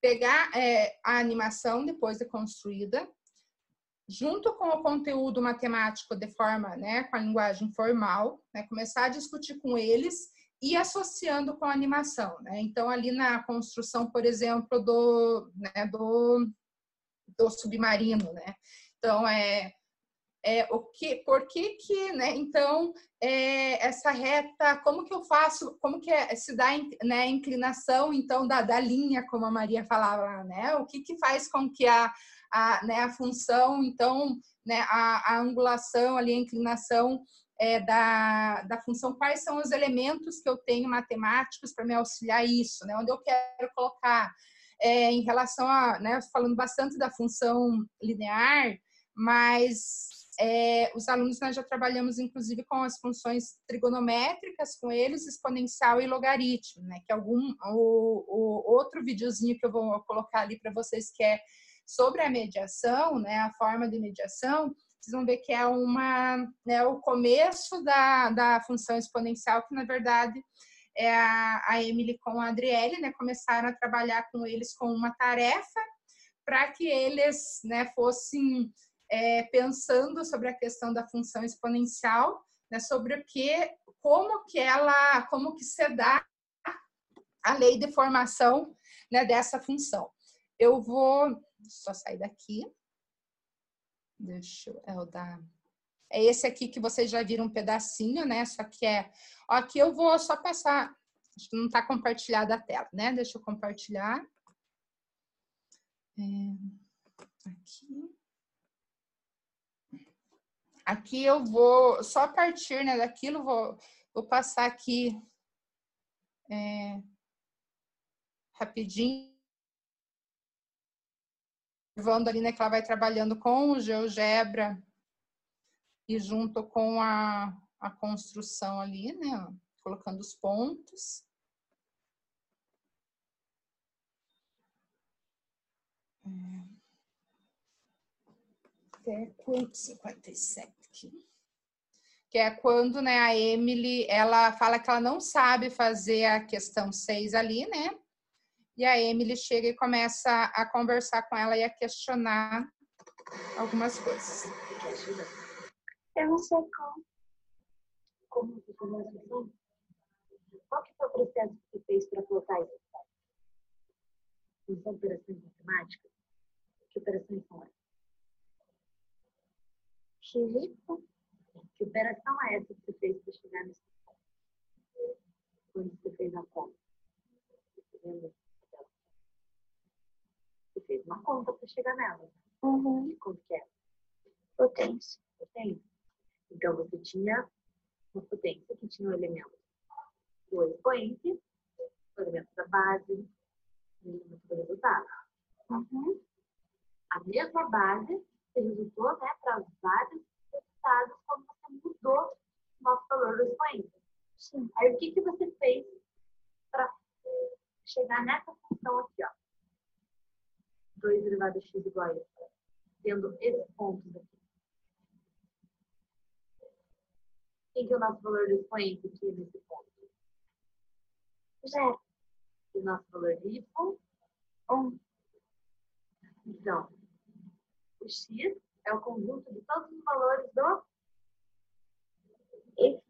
pegar é, a animação depois de construída, junto com o conteúdo matemático de forma, né, com a linguagem formal, né, começar a discutir com eles e associando com a animação, né? Então, ali na construção, por exemplo, do, né, do, do submarino, né? Então, é, é o que, por que que, né? Então, é, essa reta, como que eu faço, como que é, se dá né, inclinação, então, da, da linha, como a Maria falava, né? O que que faz com que a, a, né, a função, então, né, a, a angulação ali, a inclinação é, da, da função, quais são os elementos que eu tenho matemáticos para me auxiliar isso, né, onde eu quero colocar. É, em relação a, né, falando bastante da função linear, mas é, os alunos nós já trabalhamos inclusive com as funções trigonométricas com eles, exponencial e logaritmo, né? Que algum o, o outro videozinho que eu vou colocar ali para vocês que é sobre a mediação, né? A forma de mediação, vocês vão ver que é uma né, o começo da, da função exponencial que na verdade é a, a Emily com a Adriele, né? Começaram a trabalhar com eles com uma tarefa para que eles, né? Fossem é, pensando sobre a questão da função exponencial, né, sobre o que, como que ela, como que se dá a lei de formação né, dessa função. Eu vou só sair daqui. Deixa eu, é o da é esse aqui que vocês já viram um pedacinho, né? Só que é. Ó, aqui eu vou só passar. Acho que não está compartilhada a tela, né? Deixa eu compartilhar. É, aqui. Aqui eu vou, só partir né, daquilo, vou, vou passar aqui é, rapidinho. Vando ali, né, que ela vai trabalhando com o GeoGebra e junto com a, a construção ali, né, colocando os pontos. É até quanto? 57 aqui. Que é quando né, a Emily ela fala que ela não sabe fazer a questão 6 ali, né? E a Emily chega e começa a conversar com ela e a questionar algumas coisas. Eu não sei como. Como você começa assim? Qual que foi o processo que você fez para colocar isso? Não são operações matemáticas? Que operações são essas? Filipe, que operação é essa que você fez para chegar nesse ponto? Quando você fez a conta? Você fez uma conta para chegar nela. Uhum. Que conta que é? Potência. Potência. Então, você tinha uma potência que tinha um elemento do expoente, o elemento da base, o elemento do resultado. Uhum. A mesma base você resultou né, para vários resultados quando você mudou o nosso valor do expoente. Sim. Aí o que, que você fez para chegar nessa função aqui, ó? 2 elevado a x igual a isso. Tendo esses pontos aqui. Quem que é o nosso valor do expoente aqui nesse ponto? Zero. E o nosso valor de y? Um. Então, o x é o conjunto de todos os valores do y.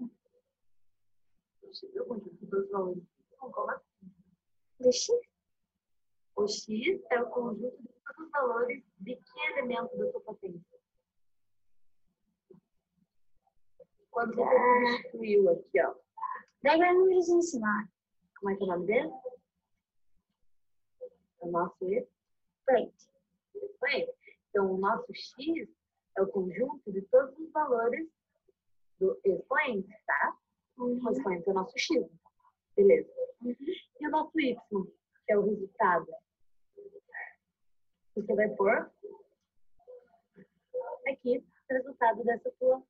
O x é o conjunto de todos os valores como assim? De x? O x é o conjunto de valores de que elemento da sua potência? Quando você Ah. substituiu aqui, ó. Daí vai nos ensinar. Como é que é o nome dele? É o nosso y. Plate. Então, o nosso x é o conjunto de todos os valores do expoente, tá? O expoente é o nosso x. Beleza. E o nosso y, que é o resultado? Você vai pôr aqui o resultado dessa tua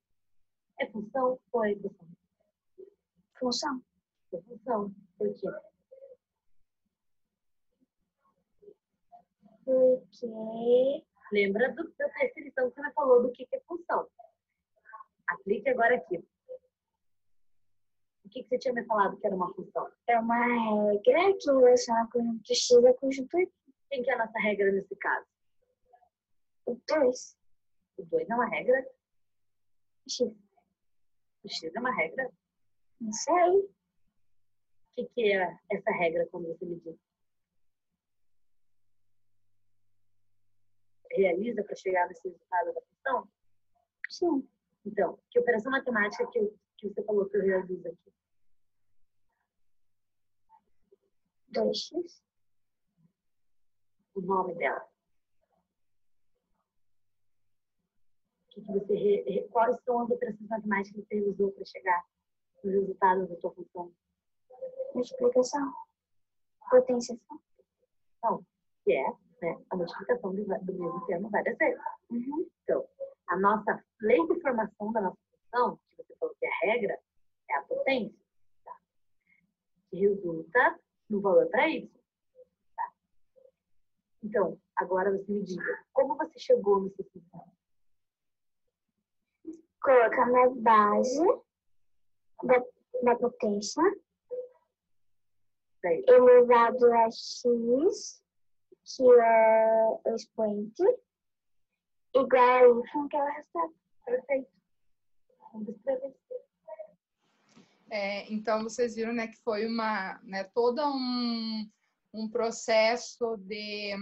é função ou é equação? Função. É função. Por quê? Porque Lembra do, da definição que você me falou do que, que é função. Aplique agora aqui. O que, que você tinha me falado que era uma função? é uma regra que conjunto x a conjunto y. Quem que é a nossa regra nesse caso? O 2. O 2 é uma regra? X. O x é uma regra? Não sei. O que, que é essa regra, como você me disse? Realiza para chegar nesse resultado da função? Sim. Então, que operação matemática que, eu- que você falou que eu realizo aqui? 2x. O nome dela? Que, que você, quais são as operações matemáticas que você usou para chegar nos resultados da tua função? Multiplicação. Potenciação. Não, que é né, a multiplicação do, do mesmo termo várias vezes. Uhum. Então, a nossa lei de formação da nossa função, que você falou que é a regra, é a potência. Tá? Que resulta no valor para y. Então, agora você me diga, como você chegou nessa função? Colocando a base da, da potência Daí, elevado a x, que é o expoente, igual a y, que é o resultado. perfeito. Vamos escrever. É, então vocês viram, né, que foi uma, né, todo um, um processo de,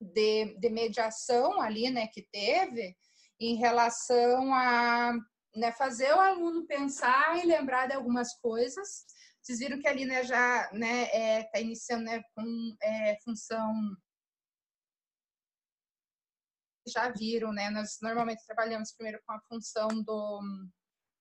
de, de mediação ali, né, que teve em relação a né, fazer o aluno pensar e lembrar de algumas coisas. Vocês viram que ali, né, já, né, é, tá iniciando, né, com é, função já viram, né? Nós normalmente trabalhamos primeiro com a função do,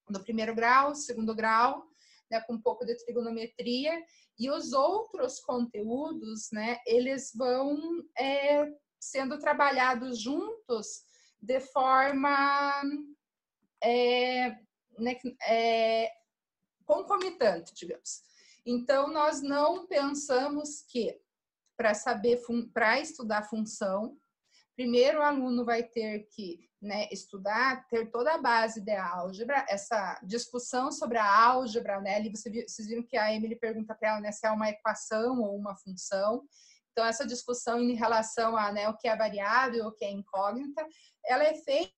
do primeiro grau, segundo grau, né, com um pouco de trigonometria, e os outros conteúdos, né, eles vão é, sendo trabalhados juntos de forma é, né, é, concomitante, digamos. Então, nós não pensamos que para saber, para estudar função, primeiro o aluno vai ter que né, estudar, ter toda a base da álgebra, essa discussão sobre a álgebra, né? Ali vocês viram que a Emily pergunta para ela né, se é uma equação ou uma função. Então, essa discussão em relação a né, o que é variável, o que é incógnita, ela é feita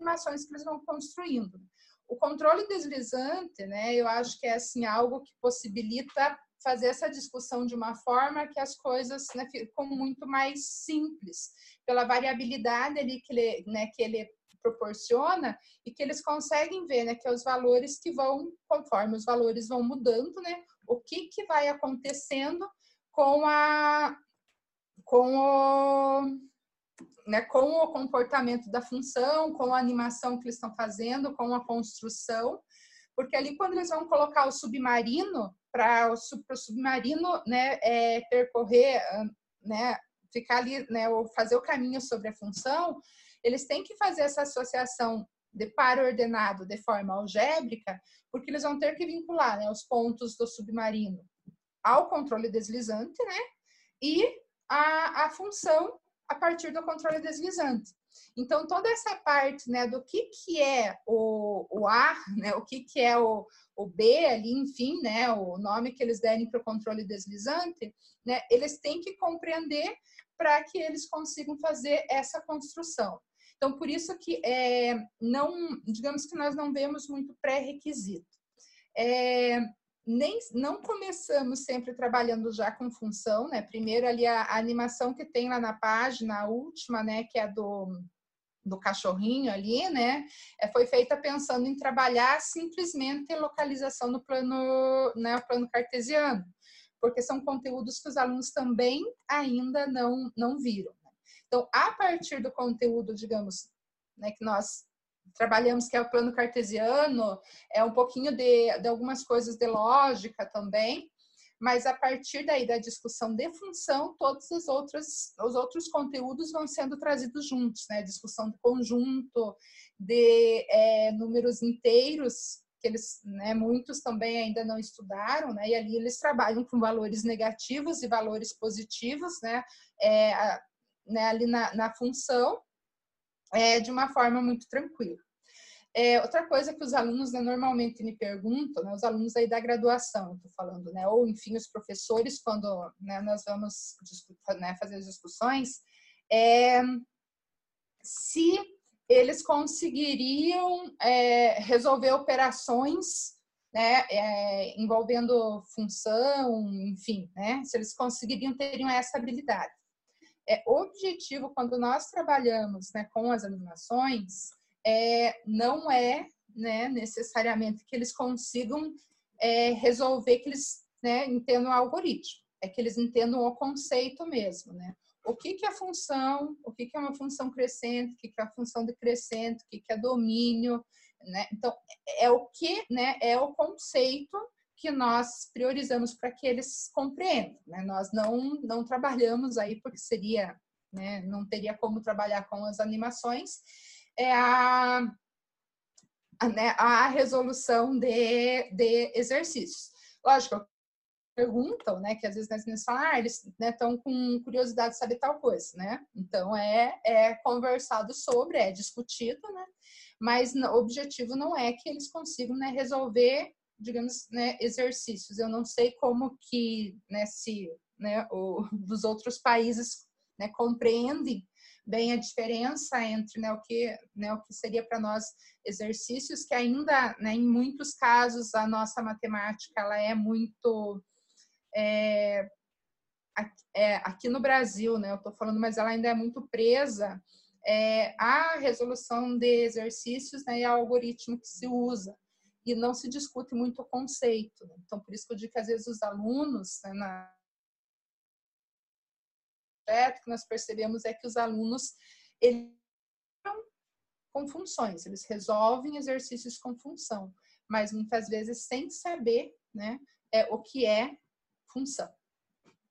informações que eles vão construindo. O controle deslizante, né, eu acho que é assim algo que possibilita fazer essa discussão de uma forma que as coisas né, ficam muito mais simples, pela variabilidade ali que ele, né, que ele proporciona e que eles conseguem ver, né, que é os valores que vão, conforme os valores vão mudando, né, o que que vai acontecendo com a com o né, com o comportamento da função, com a animação que eles estão fazendo, com a construção, porque ali quando eles vão colocar o submarino para o, submarino né, é, percorrer, né, ficar ali, né, ou fazer o caminho sobre a função, eles têm que fazer essa associação de par ordenado de forma algébrica, porque eles vão ter que vincular né, os pontos do submarino ao controle deslizante, né, e a, a função a partir do controle deslizante. Então, toda essa parte né, do que, que é o, o A, né, o que, que é o, o B ali, enfim, né, o nome que eles derem para o controle deslizante, né, eles têm que compreender para que eles consigam fazer essa construção. Então, por isso que é, não, digamos que nós não vemos muito pré-requisito. É, nem não começamos sempre trabalhando já com função, né? Primeiro ali a, a, animação que tem lá na página, a última, né, que é do do cachorrinho ali, né, é, foi feita pensando em trabalhar simplesmente localização no plano, né, plano cartesiano, porque são conteúdos que os alunos também ainda não não viram. Né? Então, a partir do conteúdo, digamos, né, que nós trabalhamos, que é o plano cartesiano, é um pouquinho de, de algumas coisas de lógica também, mas a partir daí da discussão de função, todos os outros, os outros conteúdos vão sendo trazidos juntos, né? Discussão de conjunto, de é, números inteiros, que eles, né, muitos também ainda não estudaram, né? E ali eles trabalham com valores negativos e valores positivos, né? É, né ali na, na função, é, de uma forma muito tranquila. É, outra coisa que os alunos né, normalmente me perguntam, né, os alunos aí da graduação, estou falando, né, ou enfim, os professores, quando né, nós vamos né, fazer as discussões, é se eles conseguiriam é, resolver operações né, é, envolvendo função, enfim, né, se eles conseguiriam teriam essa habilidade. É, objetivo quando nós trabalhamos né, com as animações é, não é né, necessariamente que eles consigam é, resolver que eles né, entendam o algoritmo, é que eles entendam o conceito mesmo. Né? o que, que é função, o que, que é uma função crescente, o que, que é a função decrescente, o que, que é domínio, né? Então, é o que, né? É o conceito que nós priorizamos para que eles compreendam, né? Nós não, não trabalhamos aí porque seria, né? Não teria como trabalhar com as animações, é a, a, né, a resolução de, de exercícios. Lógico, perguntam, né? Que às vezes as meninas falam, ah, eles estão né, com curiosidade de saber tal coisa, né? Então é, é conversado sobre, é discutido, né? Mas o objetivo não é que eles consigam né, resolver, digamos, né, exercícios. Eu não sei como que, né, se né, o, dos outros países né, compreendem bem a diferença entre né, o, que, né, o que seria para nós exercícios, que ainda, né, em muitos casos, a nossa matemática ela é muito é, é, aqui no Brasil, né? Eu estou falando, mas ela ainda é muito presa é, à resolução de exercícios né, e ao algoritmo que se usa. E não se discute muito o conceito. Né? Então, por isso que eu digo que às vezes os alunos, né, na que nós percebemos é que os alunos eles com funções, eles resolvem exercícios com função, mas muitas vezes sem saber né, é, o que é função.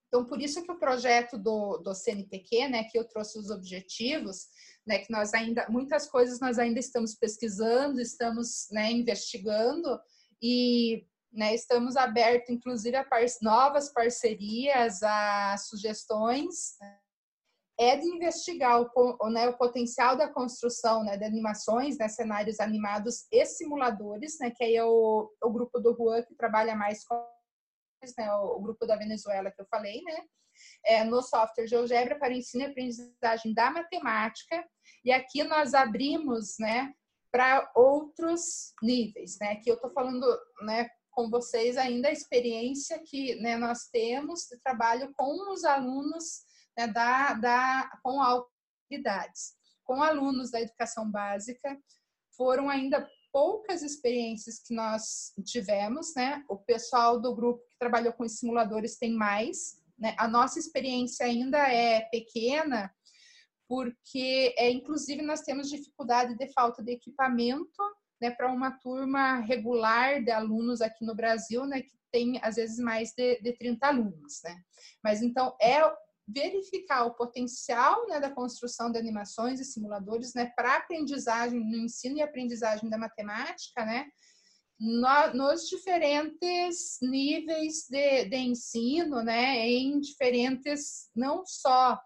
Então, por isso que o projeto do, do CNPq, né, que eu trouxe os objetivos, né, que nós ainda, muitas coisas nós ainda estamos pesquisando, estamos né, investigando e né, estamos abertos, inclusive, a par novas parcerias, a sugestões, né, é de investigar o, né, o potencial da construção né, de animações, né, cenários animados e simuladores, né, que aí é o, o grupo do Juan que trabalha mais com né, o, o, grupo da Venezuela que eu falei, né, é, no software GeoGebra para ensino e aprendizagem da matemática. E aqui nós abrimos, né, para outros níveis, né, que eu estou falando, né, com vocês ainda a experiência que né, nós temos de trabalho com os alunos né, da, da, com habilidades. Com alunos da educação básica, foram ainda poucas experiências que nós tivemos, né? O pessoal do grupo que trabalhou com os simuladores tem mais, né? A nossa experiência ainda é pequena, porque é inclusive nós temos dificuldade de falta de equipamento, né, para uma turma regular de alunos aqui no Brasil, né, que tem às vezes mais de, de 30 alunos, né? Mas então é verificar o potencial né, da construção de animações e simuladores né, para aprendizagem, no ensino e aprendizagem da matemática, né, no, nos diferentes níveis de, de ensino, né, em diferentes, não só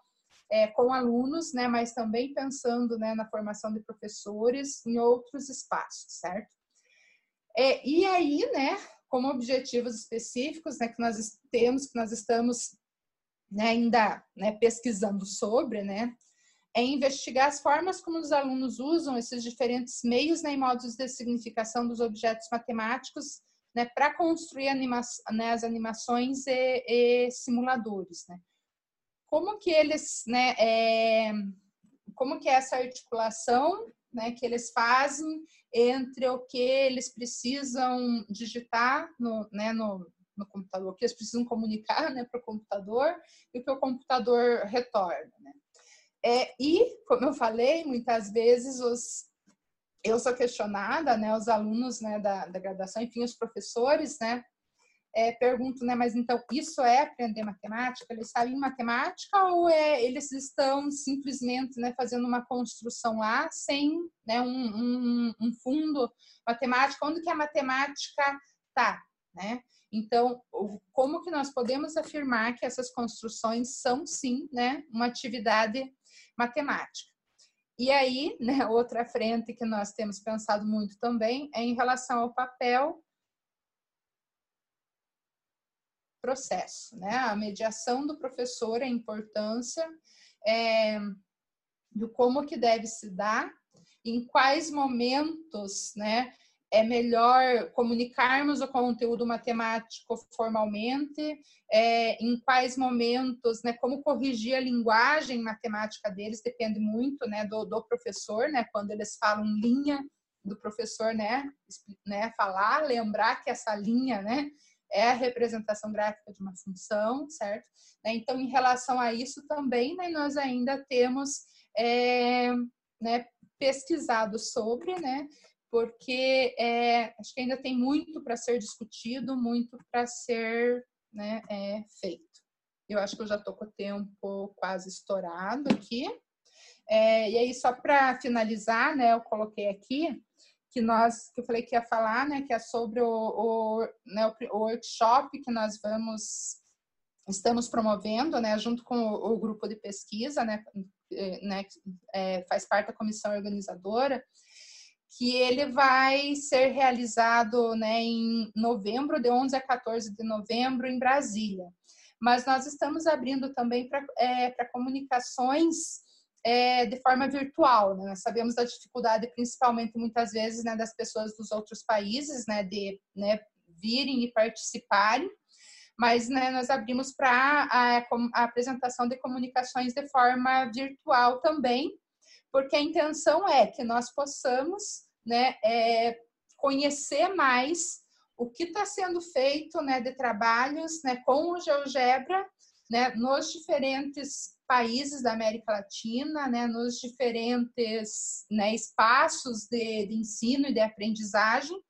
é, com alunos, né, mas também pensando né, na formação de professores em outros espaços, certo? É, e aí, né, como objetivos específicos né, que nós temos, que nós estamos né, ainda né, pesquisando sobre, né, é investigar as formas como os alunos usam esses diferentes meios né, e modos de significação dos objetos matemáticos né, para construir anima né, as animações e, e, simuladores. Né. Como que eles, né, é, como que é essa articulação né, que eles fazem entre o que eles precisam digitar no, né, no, no computador, que eles precisam comunicar né, para o computador e o que o computador retorna. Né? É, e, como eu falei, muitas vezes os, eu sou questionada, né, os alunos né, da, da graduação, enfim, os professores, né, é, perguntam, né, mas então isso é aprender matemática? Eles sabem matemática ou é, eles estão simplesmente né, fazendo uma construção lá sem né, um, um, um fundo matemático? Onde que a matemática está? Né? Então, como que nós podemos afirmar que essas construções são sim, né, uma atividade matemática? E aí, né, outra frente que nós temos pensado muito também é em relação ao papel processo, né? A mediação do professor, a importância é, do como que deve se dar, em quais momentos, né? é melhor comunicarmos o conteúdo matemático formalmente, é, em quais momentos, né, como corrigir a linguagem matemática deles, depende muito né, do, do professor, né, quando eles falam linha do professor, né, né, falar, lembrar que essa linha, né, é a representação gráfica de uma função, certo? Né? Então, em relação a isso também, né, nós ainda temos é, né, pesquisado sobre, né, porque é, acho que ainda tem muito para ser discutido, muito para ser né, é, feito. Eu acho que eu já estou com o tempo quase estourado aqui. É, e aí, só para finalizar, né, eu coloquei aqui que nós, que eu falei que ia falar, né, que é sobre o, o, né, o workshop que nós vamos, estamos promovendo, né, junto com o, o grupo de pesquisa, né, é, né é, faz parte da comissão organizadora, que ele vai ser realizado né, em novembro, de 11 a 14 de novembro, em Brasília. Mas nós estamos abrindo também para é, comunicações é, de forma virtual. Né? Nós sabemos da dificuldade, principalmente muitas vezes, né, das pessoas dos outros países, né, de né, virem e participarem. Mas né, nós abrimos para a, a apresentação de comunicações de forma virtual também, porque a intenção é que nós possamos né, é, conhecer mais o que está sendo feito né, de trabalhos né, com o GeoGebra né, nos diferentes países da América Latina, né, nos diferentes né, espaços de, de, ensino e de aprendizagem,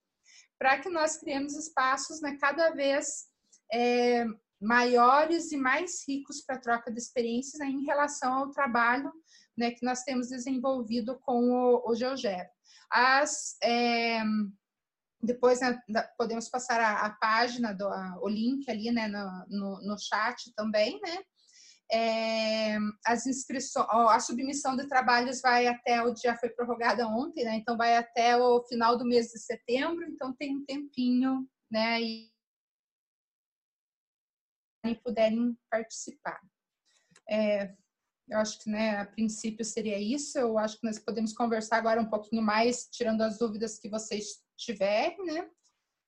para que nós criemos espaços né, cada vez é, maiores e mais ricos para troca de experiências né, em relação ao trabalho né, que nós temos desenvolvido com o, o GeoGebra. As, é, depois né, podemos passar a, a página, do, a, o link ali né, no, no, no chat também, né? É, as inscrições, a submissão de trabalhos vai até o dia foi prorrogada ontem, né? Então vai até o final do mês de setembro, então tem um tempinho, né? E puderem participar. É, eu acho que, né, a princípio seria isso. Eu acho que nós podemos conversar agora um pouquinho mais, tirando as dúvidas que vocês tiverem, né?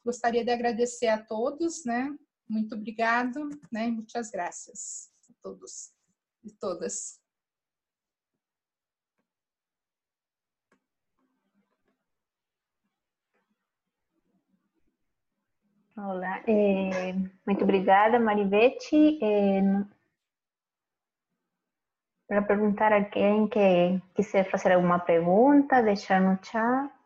Gostaria de agradecer a todos, né? Muito obrigado, né? Muitas graças a todos e todas. Olá, é, muito obrigada, Marivete. É, para perguntar a quem que quiser fazer alguma pergunta, deixar no chat.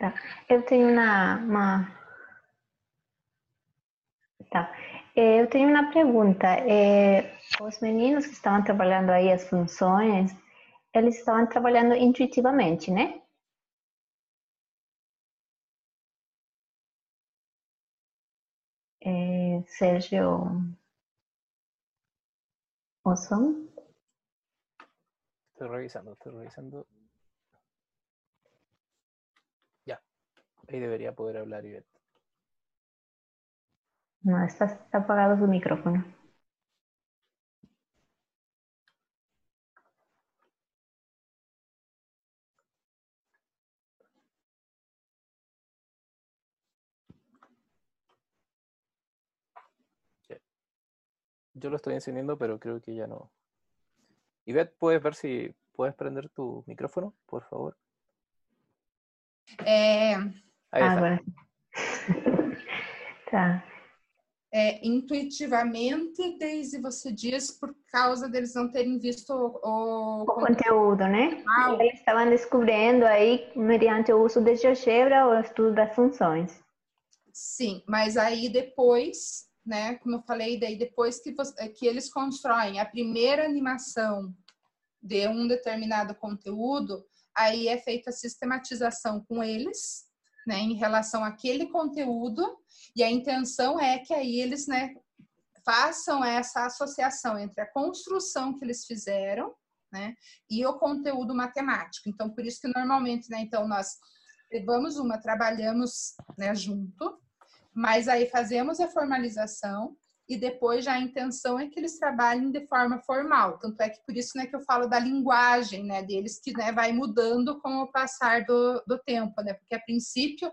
Tá. Eu tenho uma, uma... Tá. Eu tenho uma pergunta. É, os meninos que estavam trabalhando aí as funções, eles estavam trabalhando intuitivamente, né? É, Sérgio Osson. Estoy revisando, estoy revisando. Ahí debería poder hablar Ivette. No, está, está apagado su micrófono. Yo lo estoy encendiendo, pero creo que ya no. Ivette, ¿puedes ver si puedes prender tu micrófono, por favor? É, Ahí está. Agora. tá. é, intuitivamente, Daisy, você diz por causa deles não terem visto o, O conteúdo, né? Ah, Eles estavam descobrindo aí, mediante o uso de GeoGebra, o estudo das funções. Sim, mas aí depois, né, como eu falei, daí depois que, você- que eles constroem a primeira animação de um determinado conteúdo, aí é feita a sistematização com eles, né, em relação àquele conteúdo, e a intenção é que aí eles, né, façam essa associação entre a construção que eles fizeram, né, e o conteúdo matemático. Então, por isso que normalmente, né, então nós levamos uma, trabalhamos, né, junto, mas aí fazemos a formalização e depois já a intenção é que eles trabalhem de forma formal. Tanto é que por isso né, que eu falo da linguagem né, deles, que né, vai mudando com o passar do, do tempo, né? Porque a princípio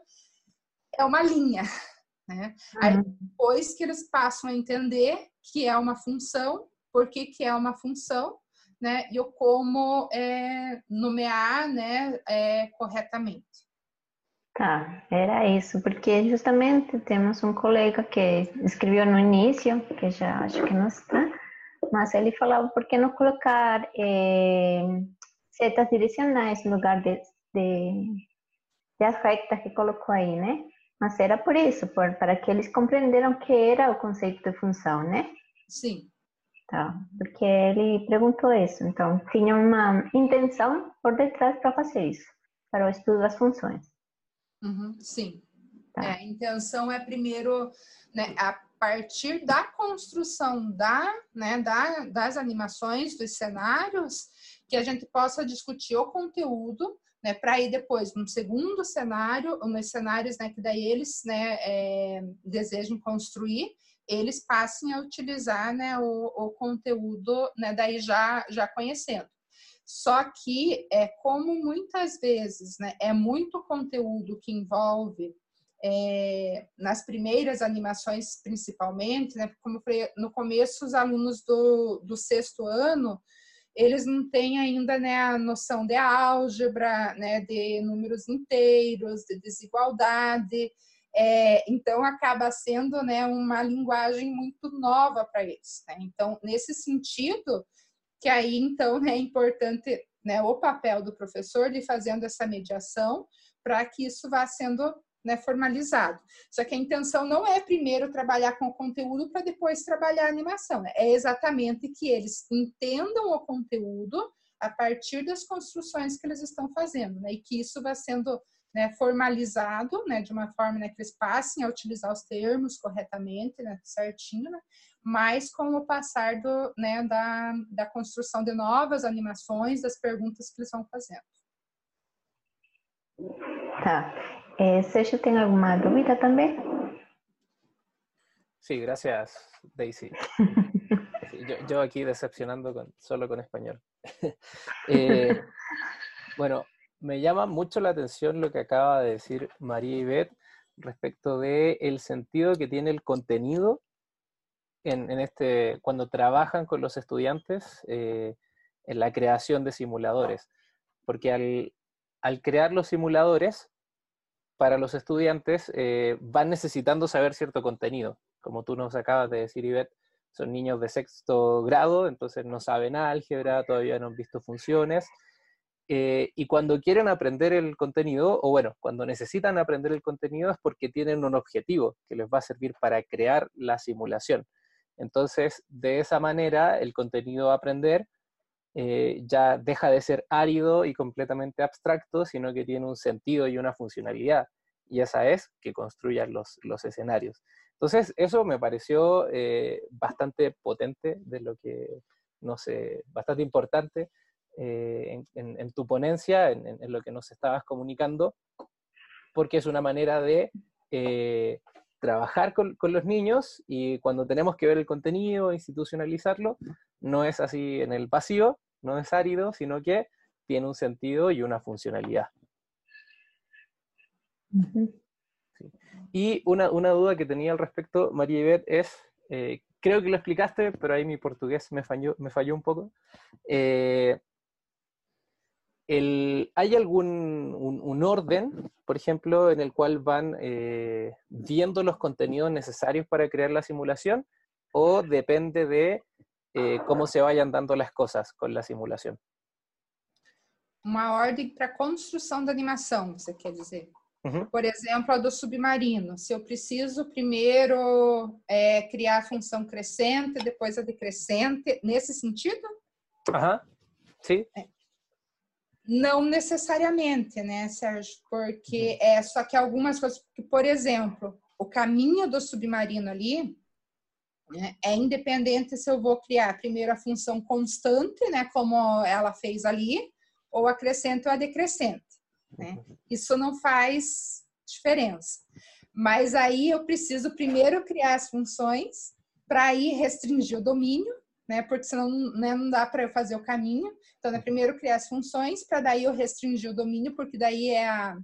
é uma linha, né? Aí depois que eles passam a entender que é uma função, por que, que é uma função, né? E o como é, nomear né, é, corretamente. Tá, era isso, porque justamente temos um colega que escreveu no início, que já acho que não está, mas ele falava por que não colocar eh, setas direcionais no lugar de, de, de as rectas que colocou aí, né? Mas era por isso, por, para que eles compreenderam que era o conceito de função, né? Sim. Tá, porque ele perguntou isso, então tinha uma intenção por detrás para fazer isso, para o estudo das funções. Uhum, sim. Tá. É, a intenção é primeiro, né, a partir da construção da, né, da, das animações, dos cenários, que a gente possa discutir o conteúdo, né, para ir depois no segundo cenário, nos cenários né, que daí eles né, é, desejam construir, eles passem a utilizar né, o, o conteúdo né, daí já, já conhecendo. Só que é como muitas vezes né, é muito conteúdo que envolve é, nas primeiras animações principalmente, né, como falei, no começo os alunos do, do sexto ano eles não têm ainda né, a noção de álgebra, né, de números inteiros, de desigualdade, é, então acaba sendo né, uma linguagem muito nova para eles. Né? Então, nesse sentido, que aí então né, é importante né, o papel do professor de fazendo essa mediação para que isso vá sendo né, formalizado. Só que a intenção não é primeiro trabalhar com o conteúdo para depois trabalhar a animação. Né? É exatamente que eles entendam o conteúdo a partir das construções que eles estão fazendo, né? E que isso vá sendo né, formalizado, né, de uma forma né, que eles passem a utilizar os termos corretamente, né, certinho, né, mas com o passar do, né, da, da construção de novas animações, das perguntas que eles vão fazendo. Tá. Eh, ¿tem alguma dúvida também? Sí, gracias, Daisy. Yo, yo aquí decepcionando con, solo con español. eh, bueno, me llama mucho la atención lo que acaba de decir María Ivette respecto de el sentido que tiene el contenido en, este, cuando trabajan con los estudiantes eh, en la creación de simuladores. Porque al, al crear los simuladores, para los estudiantes eh, van necesitando saber cierto contenido. Como tú nos acabas de decir, Ivette, son niños de sexto grado, entonces no saben álgebra, todavía no han visto funciones. Eh, y cuando quieren aprender el contenido, o bueno, cuando necesitan aprender el contenido es porque tienen un objetivo que les va a servir para crear la simulación. Entonces, de esa manera, el contenido a aprender eh, ya deja de ser árido y completamente abstracto, sino que tiene un sentido y una funcionalidad. Y esa es que construyan los, escenarios. Entonces, eso me pareció eh, bastante potente de lo que, no sé, bastante importante eh, en, tu ponencia, en, lo que nos estabas comunicando, porque es una manera de trabajar con, con, los niños y cuando tenemos que ver el contenido, institucionalizarlo, no es así en el vacío, no es árido, sino que tiene un sentido y una funcionalidad. sí. Y una, una, duda que tenía al respecto, María Ibet, es, eh, creo que lo explicaste, pero ahí mi portugués me falló, me falló un poco. Eh, el, ¿Hay algún un, un, orden, por ejemplo, en el cual van eh, viendo los contenidos necesarios para crear la simulación? ¿O depende de eh, cómo se vayan dando las cosas con la simulación? Uma ordem para construção da animação, você quer dizer? Uhum. Por exemplo, a do submarino. Se eu preciso primeiro é, criar a função crescente, depois a decrescente, nesse sentido? Aham, sim. É. Não necessariamente, né, Sérgio? Porque uhum. é só que algumas coisas, por exemplo, o caminho do submarino ali né, é independente se eu vou criar primeiro a função constante, né, como ela fez ali, ou acrescente ou a decrescente. Né? Uhum. Isso não faz diferença. Mas aí eu preciso primeiro criar as funções para ir restringir o domínio né? Porque senão né, não dá para eu fazer o caminho. Então, né, primeiro criar as funções para daí eu restringir o domínio, porque daí é a,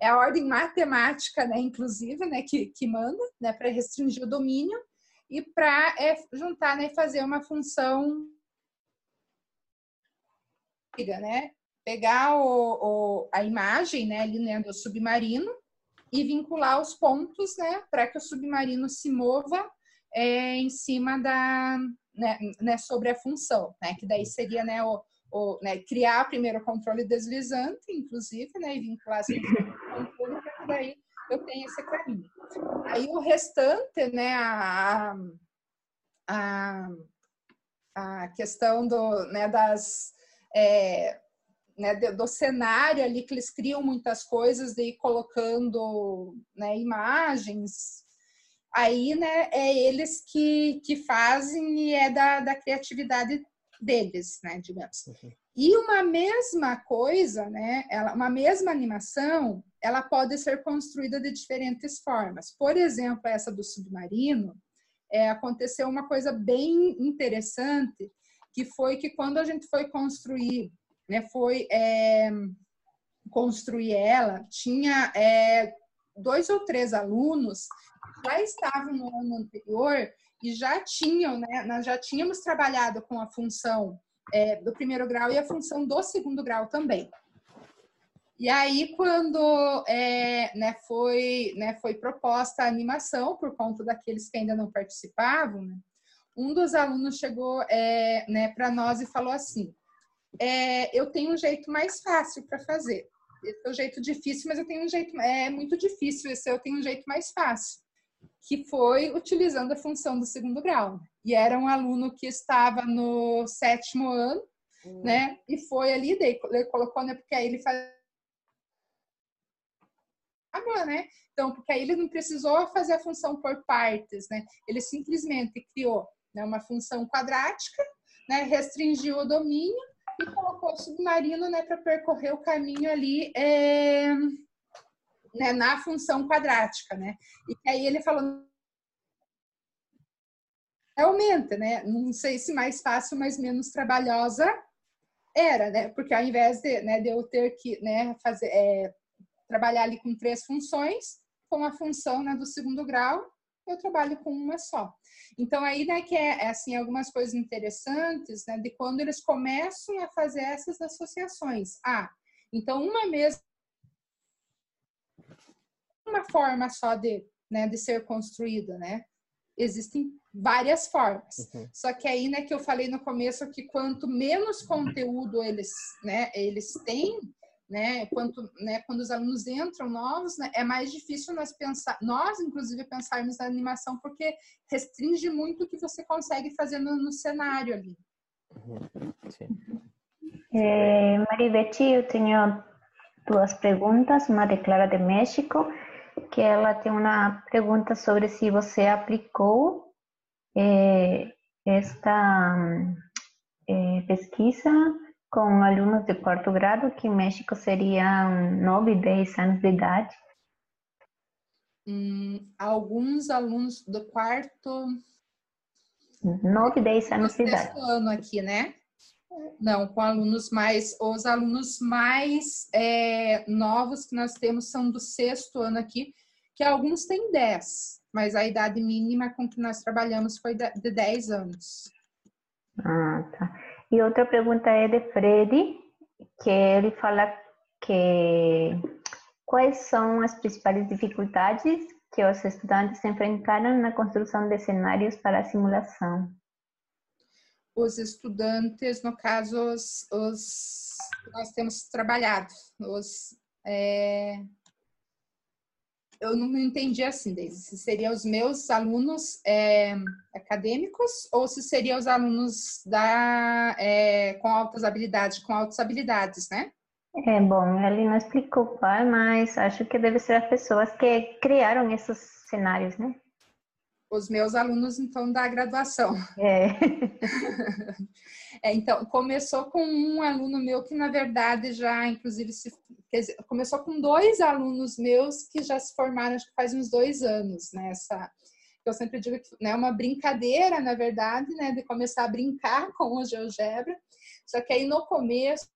é a ordem matemática, né, inclusive, né, que, que manda, né, para restringir o domínio e para é, juntar, né, fazer uma função, né, pegar o, o, a imagem, né, ali né, do submarino, e vincular os pontos, né, para que o submarino se mova é, em cima da, né, né, sobre a função, né, que daí seria, né, o, o né, criar primeiro o controle deslizante, inclusive, né, e vincular esse controle que daí eu tenha esse caminho. Aí o restante, né, a, a, a questão do, né, das é, né, do cenário ali que eles criam muitas coisas ir colocando né, imagens aí né é eles que, que fazem e é da, da criatividade deles né digamos uhum. e uma mesma coisa né ela, uma mesma animação ela pode ser construída de diferentes formas por exemplo essa do submarino é, aconteceu uma coisa bem interessante que foi que quando a gente foi construir né, foi é, construir ela, tinha é, dois ou três alunos já estavam no ano anterior e já tinham, né, nós já tínhamos trabalhado com a função é, do primeiro grau e a função do segundo grau também. E aí, quando é, né, foi, né, foi proposta a animação, por conta daqueles que ainda não participavam, né, um dos alunos chegou é, né, para nós e falou assim: é, eu tenho um jeito mais fácil para fazer. Esse é o jeito difícil, mas eu tenho um jeito é muito difícil. Esse eu tenho um jeito mais fácil, que foi utilizando a função do segundo grau. E era um aluno que estava no sétimo ano, uhum. né? E foi ali, daí ele colocou, né? Porque aí ele faz né? Então, porque aí ele não precisou fazer a função por partes, né? Ele simplesmente criou né, uma função quadrática, né? Restringiu o domínio e colocou o submarino né, para percorrer o caminho ali é, né, na função quadrática. Né? E aí ele falou. Aumenta, né? Não sei se mais fácil, mas menos trabalhosa era, né? Porque ao invés de, né, de eu ter que né, fazer, é, trabalhar ali com três funções, com a função né, do segundo grau, eu trabalho com uma só. Então aí, né, que é, é, assim algumas coisas interessantes, né, de quando eles começam a fazer essas associações. Ah, então uma mesma uma forma só de, né, de ser construída, né? Existem várias formas. Uhum. Só que aí, né, que eu falei no começo que quanto menos conteúdo eles, né, eles têm, né? Quanto, né, quando os alunos entram novos, né, é mais difícil nós pensar, nós inclusive pensarmos na animação porque restringe muito o que você consegue fazer no, no cenário ali. É, Marivete, eu tenho duas perguntas, uma de Clara de México, que ela tem uma pergunta sobre se você aplicou é, esta é, pesquisa com alunos de quarto grado, que em México seriam 9, 10 anos de idade. Hum, alguns alunos do quarto. 9, 10 anos de idade. ano aqui, né? Não, com alunos mais. Os alunos mais é, novos que nós temos são do sexto ano aqui, que alguns têm 10, mas a idade mínima com que nós trabalhamos foi de 10 anos. Ah, tá. E outra pergunta é de Freddy, que ele fala que quais são as principais dificuldades que os estudantes enfrentaram na construção de cenários para a simulação? Os estudantes, no caso, os, os nós temos trabalhado, os, é, eu não entendi assim, Deise, se seriam os meus alunos é, acadêmicos ou se seriam os alunos da, é, com altas habilidades, com altas habilidades, né? É bom, ele não explicou qual, mas acho que deve ser as pessoas que criaram esses cenários, né? Os meus alunos, então, da graduação. É. é então, começou com um aluno meu que, na verdade, já, inclusive, se dizer, começou com dois alunos meus que já se formaram, acho que faz uns dois anos, né? Essa, eu sempre digo que é né, uma brincadeira, na verdade, né? De começar a brincar com o GeoGebra. Só que aí, no começo,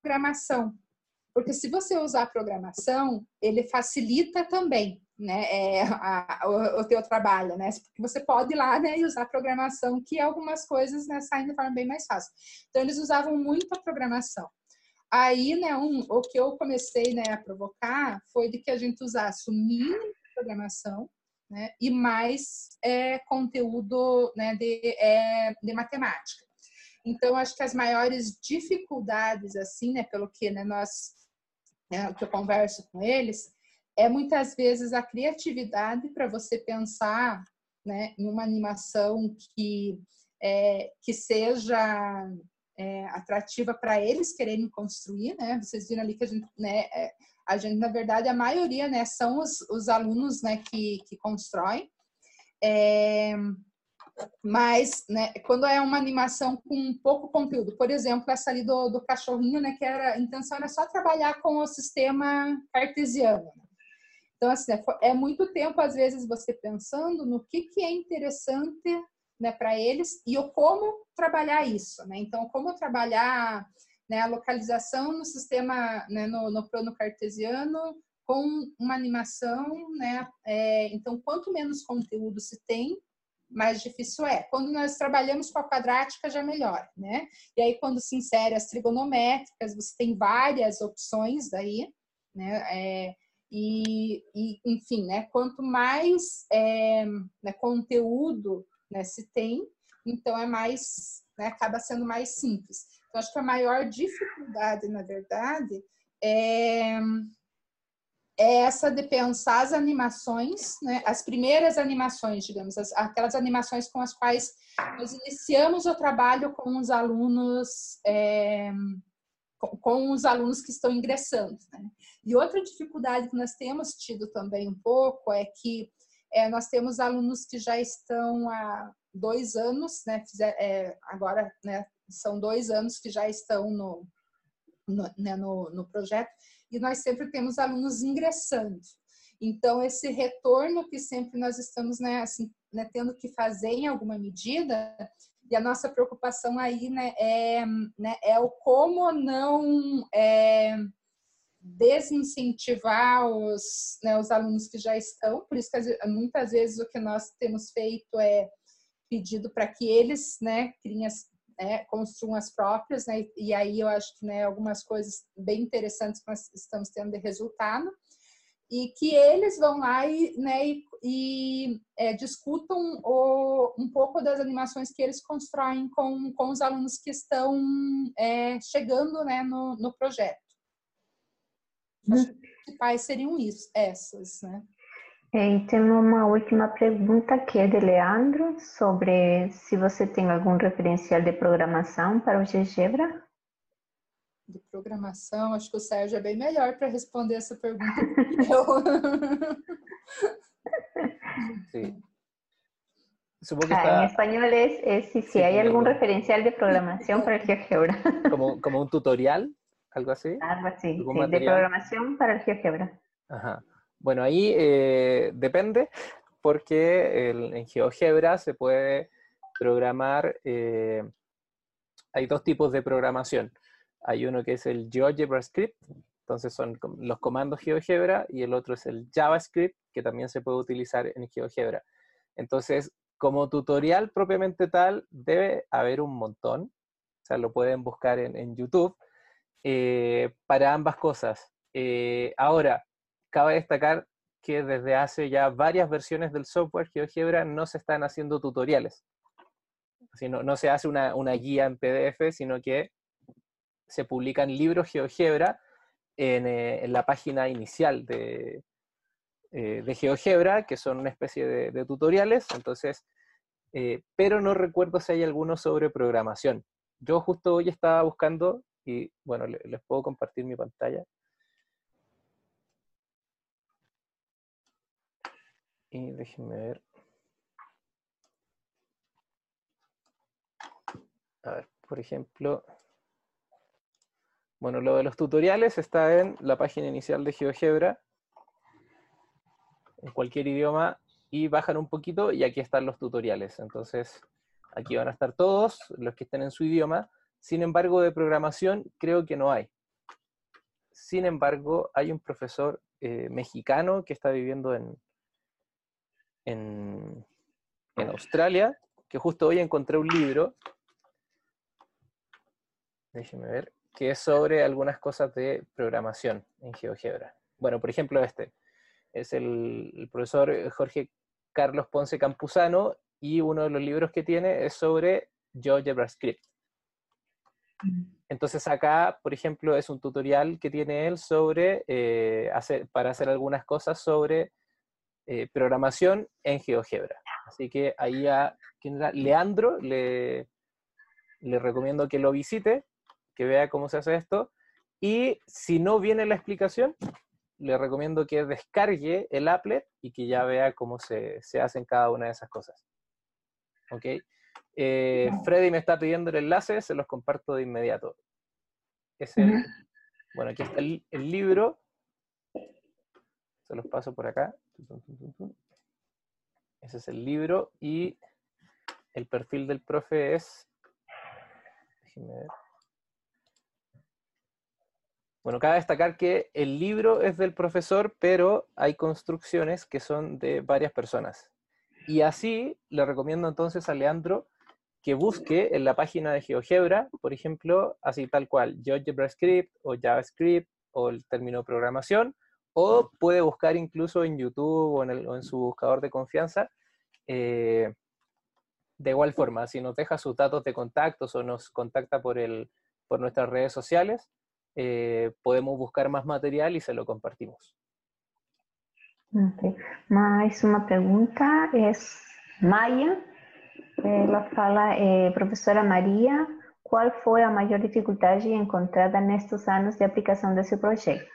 programação. Porque se você usar programação, ele facilita também né, é, a, o, o teu trabalho, né? Porque você pode ir lá né, e usar programação, que algumas coisas né, saem de forma bem mais fácil. Então, eles usavam muito a programação. aí, né, um, o que eu comecei né, a provocar foi de que a gente usasse o mínimo de programação né, e mais é, conteúdo né, de, é, de matemática. Então, acho que as maiores dificuldades, assim, né, pelo que né, nós, né, que eu converso com eles, é muitas vezes a criatividade para você pensar né, em uma animação que, é, que seja é, atrativa para eles quererem construir, né? Vocês viram ali que a gente, né, é, a gente na verdade a maioria, né, são os, os alunos, né, que, que constroem. É, mas, né, quando é uma animação com pouco conteúdo, por exemplo, essa ali do, do cachorrinho, né, que era, a intenção era só trabalhar com o sistema cartesiano. Então, assim, é, é muito tempo, às vezes, você pensando no que, que é interessante né, para eles e o como trabalhar isso. Né? Então, como trabalhar né, a localização no sistema, né, no, no plano cartesiano, com uma animação, né? É, então, quanto menos conteúdo se tem, mais difícil é. Quando nós trabalhamos com a quadrática, já melhor, né? E aí, quando se insere as trigonométricas, você tem várias opções daí, né? É, e, e, enfim, né? Quanto mais é, né, conteúdo né, se tem, então é mais, né, acaba sendo mais simples. Então, acho que a maior dificuldade, na verdade, é, é essa de pensar as animações, né, as primeiras animações, digamos, as, aquelas animações com as quais nós iniciamos o trabalho com os alunos, é, com, os alunos que estão ingressando. Né? E outra dificuldade que nós temos tido também um pouco é que é, nós temos alunos que já estão há dois anos, né, fizer, é, agora né, são dois anos que já estão no, no, né, no, no projeto, e nós sempre temos alunos ingressando. Então, esse retorno que sempre nós estamos né, assim, né, tendo que fazer em alguma medida, e a nossa preocupação aí né, é, né, é o como não é, desincentivar os, né, os alunos que já estão, por isso que muitas vezes o que nós temos feito é pedido para que eles né, criem as, né, construam as próprias, né, e aí eu acho que né, algumas coisas bem interessantes que nós estamos tendo de resultado, e que eles vão lá e, né, e, e é, discutam o, um pouco das animações que eles constroem com, com os alunos que estão é, chegando né, no, no projeto. As principais seriam isso, essas, né? E tem uma última pergunta que é de Leandro sobre se você tem algum referencial de programação para o GeoGebra. De programação, acho que o Sérgio é bem melhor para responder essa pergunta Sí. Supongo que ah, está... En español es, es si, sí, hay algún referencial de programación para el GeoGebra. Como, como un tutorial algo así. Algo así, sí, de programación para el GeoGebra. Ajá. Bueno, ahí eh, depende, porque en GeoGebra se puede programar, eh, hay dos tipos de programación. Hay uno que es el GeoGebra Script, entonces son los comandos GeoGebra, y el otro es el JavaScript, que también se puede utilizar en GeoGebra. Entonces, como tutorial propiamente tal, debe haber un montón. O sea, lo pueden buscar en, en YouTube eh, para ambas cosas. Eh, ahora, cabe destacar que desde hace ya varias versiones del software GeoGebra no se están haciendo tutoriales. no, no, se hace una, guía en PDF, sino que se publican libros GeoGebra en, eh, en la página inicial de, de, GeoGebra, que son una especie de, tutoriales. Entonces, pero no recuerdo si hay alguno sobre programación. Yo justo hoy estaba buscando y bueno, les puedo compartir mi pantalla. Y déjenme ver. A ver, por ejemplo, bueno, lo de los tutoriales está en la página inicial de GeoGebra, en cualquier idioma, y bajan un poquito y aquí están los tutoriales. Entonces, aquí van a estar todos los que estén en su idioma, sin embargo, de programación creo que no hay. Sin embargo, hay un profesor eh, mexicano que está viviendo en, en, Australia, que justo hoy encontré un libro. Déjenme ver. Que es sobre algunas cosas de programación en GeoGebra. Bueno, por ejemplo, este es el, profesor Jorge Carlos Ponce Campuzano y uno de los libros que tiene es sobre GeoGebra Script. Entonces acá, por ejemplo, es un tutorial que tiene él sobre eh, hacer, para hacer algunas cosas sobre eh, programación en GeoGebra. Así que ahí a. Leandro le, le recomiendo que lo visite, que vea cómo se hace esto. Y si no viene la explicación, le recomiendo que descargue el applet y que ya vea cómo se, se hacen cada una de esas cosas. ¿Ok? Eh, Freddy me está pidiendo el enlace, se los comparto de inmediato. Es el, Bueno, aquí está el, el, libro. Se los paso por acá. Ese es el libro y el perfil del profe es... Déjenme ver. Bueno, cabe destacar que el libro es del profesor, pero hay construcciones que son de varias personas. Y así le recomiendo entonces a Leandro que busque en la página de GeoGebra, por ejemplo, así tal cual, GeoGebra Script o JavaScript o el término programación, o puede buscar incluso en YouTube o en, su buscador de confianza. Eh, de igual forma, si nos deja sus datos de contactos o nos contacta por, el, por nuestras redes sociales, eh, podemos buscar más material y se lo compartimos. Okay. Mais uma pergunta é Maia. Ela fala, eh, professora Maria, qual foi a maior dificuldade encontrada nestes anos de aplicação desse projeto?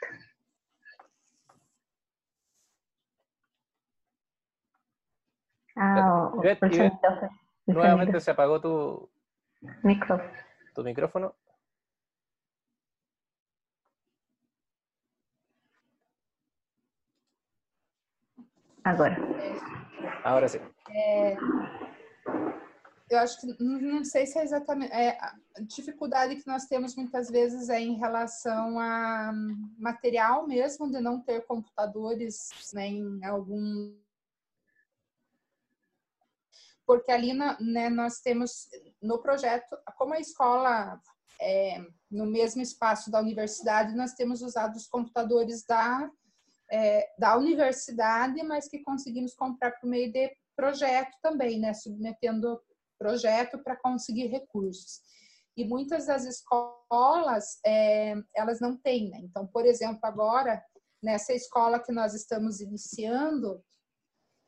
Ah, Ivette, Ivette, nuevamente se apagó tu micrófono. Tu micrófono. Agora. Agora sim. É, eu acho que não sei se é exatamente é, a dificuldade que nós temos muitas vezes é em relação a material mesmo de não ter computadores né, em algum porque ali na, né, nós temos no projeto como a escola é, no mesmo espaço da universidade nós temos usado os computadores da é, da universidade mas que conseguimos comprar por meio de projeto também né submetendo projeto para conseguir recursos. E muitas das escolas, é, elas não têm, né? Então, por exemplo, agora, nessa escola que nós estamos iniciando,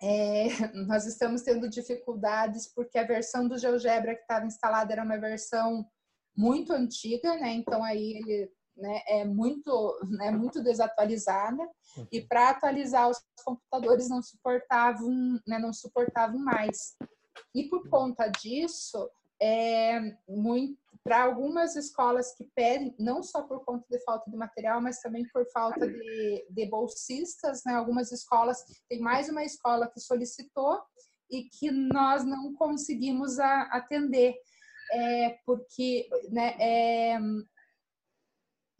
é, nós estamos tendo dificuldades porque a versão do GeoGebra que estava instalada era uma versão muito antiga, né? Então aí ele né, é muito, né, muito desatualizada e uhum. para atualizar os computadores não suportavam, né, não suportavam mais. E por conta disso, é, para algumas escolas que pedem, não só por conta de falta de material, mas também por falta de, de bolsistas, né? Algumas escolas, tem mais uma escola que solicitou e que nós não conseguimos a, atender, é, porque né, é,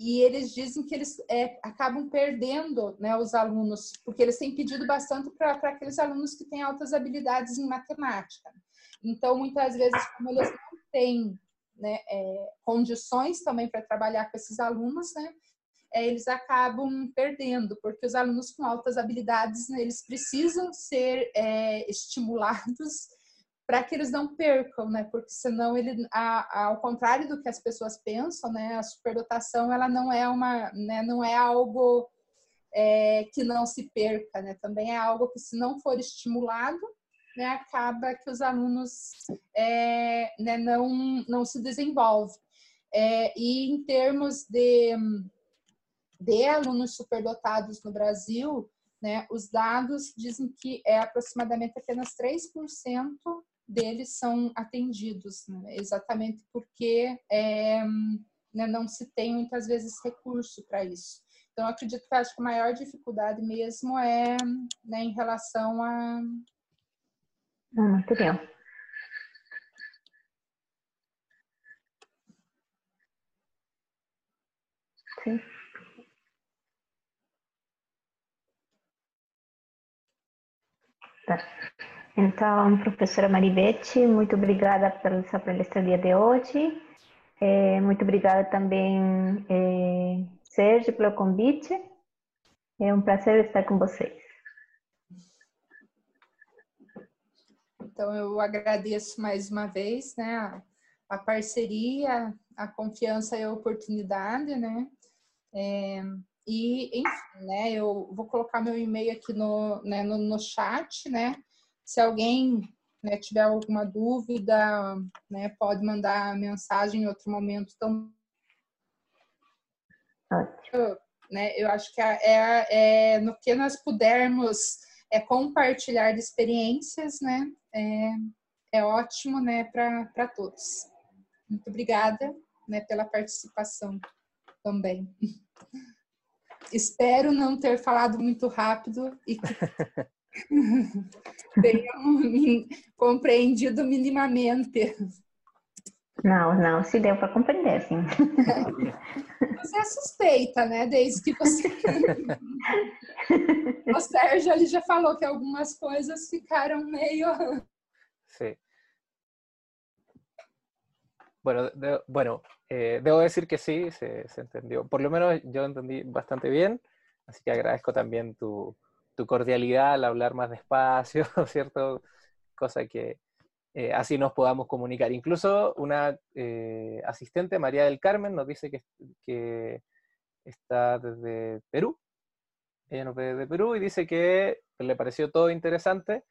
e eles dizem que eles é, acabam perdendo né, os alunos, porque eles têm pedido bastante para aqueles alunos que têm altas habilidades em matemática. Então, muitas vezes, como eles não têm né, é, condições também para trabalhar com esses alunos, né, é, eles acabam perdendo, porque os alunos com altas habilidades, né, eles precisam ser é, estimulados para que eles não percam, né? Porque senão ele, a, a, ao contrário do que as pessoas pensam, né? A superdotação ela não é uma, né? Não é algo é, que não se perca, né? Também é algo que se não for estimulado, né? Acaba que os alunos é, né, não não se desenvolvem. É, e em termos de de alunos superdotados no Brasil, né, os dados dizem que é aproximadamente apenas 3% deles são atendidos, né? exatamente porque é, né, não se tem muitas vezes recurso para isso. Então, acredito que acho que a maior dificuldade mesmo é né, em relação a. Não, material. Sim. Tá. Então, professora Marivete, muito obrigada pela sua palestra de hoje. É, muito obrigada também, é, Sérgio, pelo convite. É um prazer estar com vocês. Então, eu agradeço mais uma vez né, a, a parceria, a confiança e a oportunidade, né? É, e, enfim, né, eu vou colocar meu e-mail aqui no, né, no, no chat, né? Se alguém né, tiver alguma dúvida, né, pode mandar mensagem em outro momento também. Eu, né, eu acho que é, é, no que nós pudermos é compartilhar de experiências, né, é, é ótimo, né, para todos. Muito obrigada, né, pela participação também. Espero não ter falado muito rápido e que tenham compreendido minimamente. Não, não, se deu para compreender, sim. Você é suspeita, né? Desde que você. o Sérgio ele já falou que algumas coisas ficaram meio. Sí. Bueno, de, bueno eh, debo decir que sí, se, se, entendió. Por lo menos yo entendí bastante bien, así que agradezco también tu, tu cordialidad al hablar más despacio, ¿cierto? Cosa que, eh, así nos podamos comunicar. Incluso una eh, asistente, María del Carmen, nos dice que, que, está desde Perú. Ella nos ve desde Perú y dice que le pareció todo interesante,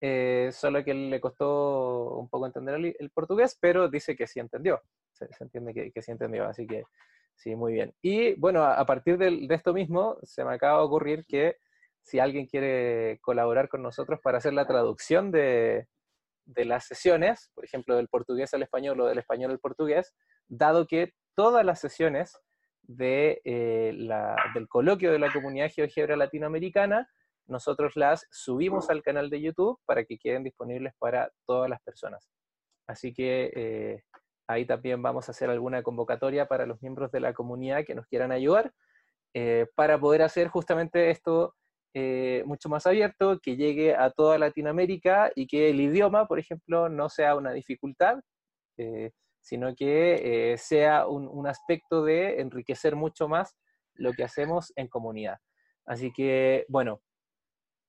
eh, solo que le costó un poco entender el, el, portugués, pero dice que sí entendió. Se, se entiende que, que, sí entendió, así que sí, muy bien. Y bueno, a, a partir de, de esto mismo, se me acaba de ocurrir que si alguien quiere colaborar con nosotros para hacer la traducción de, las sesiones, por ejemplo, del portugués al español o del español al portugués, dado que todas las sesiones eh, del coloquio de la comunidad GeoGebra latinoamericana, nosotros las subimos al canal de YouTube para que queden disponibles para todas las personas. Así que eh, ahí también vamos a hacer alguna convocatoria para los miembros de la comunidad que nos quieran ayudar eh, para poder hacer justamente esto eh, mucho más abierto, que llegue a toda Latinoamérica y que el idioma, por ejemplo, no sea una dificultad, eh, sino que eh, sea un, aspecto de enriquecer mucho más lo que hacemos en comunidad. Así que, bueno,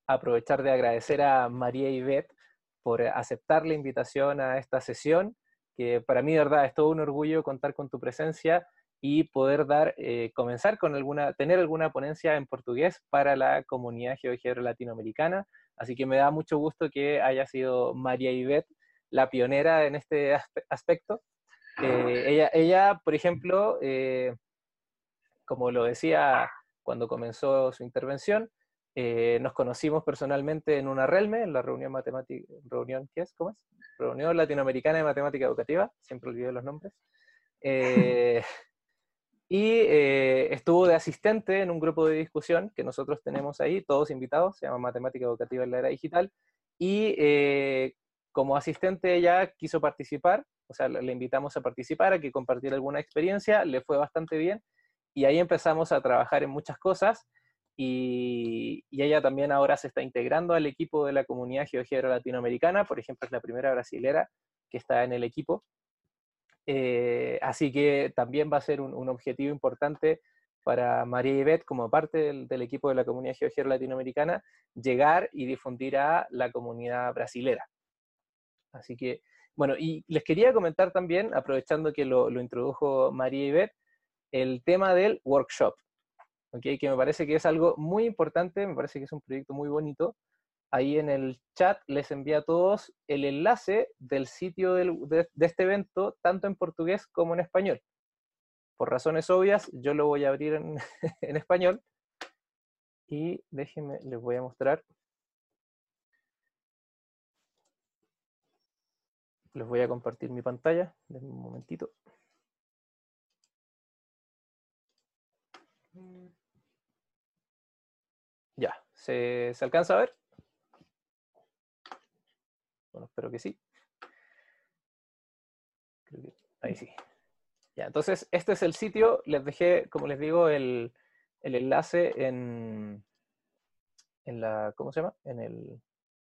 aprovechar de agradecer a María Ivette por aceptar la invitación a esta sesión, que para mí, de verdad, es todo un orgullo contar con tu presencia y poder dar, eh, comenzar con alguna, tener alguna ponencia en portugués para la comunidad GeoGebra latinoamericana. Así que me da mucho gusto que haya sido María Ivette la pionera en este aspecto. Eh, ella, ella, por ejemplo, eh, como lo decía cuando comenzó su intervención, eh, nos conocimos personalmente en una RELME, en la reunión matemática, reunión, ¿qué es? ¿Cómo es? Reunión Latinoamericana de Matemática Educativa, siempre olvido los nombres. Y eh, estuvo de asistente en un grupo de discusión que nosotros tenemos ahí, todos invitados, se llama Matemática Educativa en la Era Digital, y eh, como asistente ella quiso participar, o sea, le invitamos a participar, a que compartiera alguna experiencia, le fue bastante bien, y ahí empezamos a trabajar en muchas cosas, y, y ella también ahora se está integrando al equipo de la comunidad GeoGebra latinoamericana, por ejemplo, es la primera brasilera que está en el equipo, eh, así que también va a ser un, objetivo importante para María Ibet, como parte del, equipo de la comunidad GeoGebra latinoamericana, llegar y difundir a la comunidad brasilera. Así que, bueno, y les quería comentar también, aprovechando que lo, lo introdujo María Ibet, el tema del workshop, ¿okay? que me parece que es algo muy importante, me parece que es un proyecto muy bonito, ahí en el chat les envía a todos el enlace del sitio de, este evento, tanto en portugués como en español. Por razones obvias, yo lo voy a abrir en, en español. Y déjenme, les voy a mostrar. Les voy a compartir mi pantalla. Denme un momentito. Ya, ¿se, ¿se alcanza a ver? Bueno, espero que sí. Creo que ahí sí. Ya, entonces, este es el sitio. Les dejé, como les digo, el, el enlace en, en la, ¿cómo se llama? En el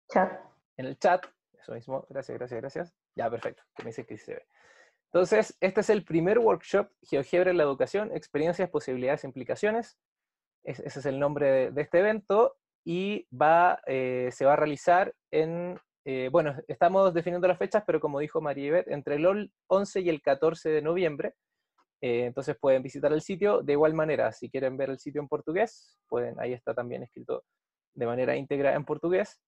chat. En el chat. Eso mismo. Gracias, gracias, gracias. Ya, perfecto. Que me dice que sí se ve. Entonces, este es el primer workshop, GeoGebra en la educación, experiencias, posibilidades e implicaciones. ese es el nombre de, este evento y va, eh, se va a realizar en, eh, bueno, estamos definiendo las fechas, pero como dijo María entre el 11 y el 14 de noviembre. Eh, entonces pueden visitar el sitio de igual manera. Si quieren ver el sitio en portugués, pueden, ahí está también escrito de manera íntegra en portugués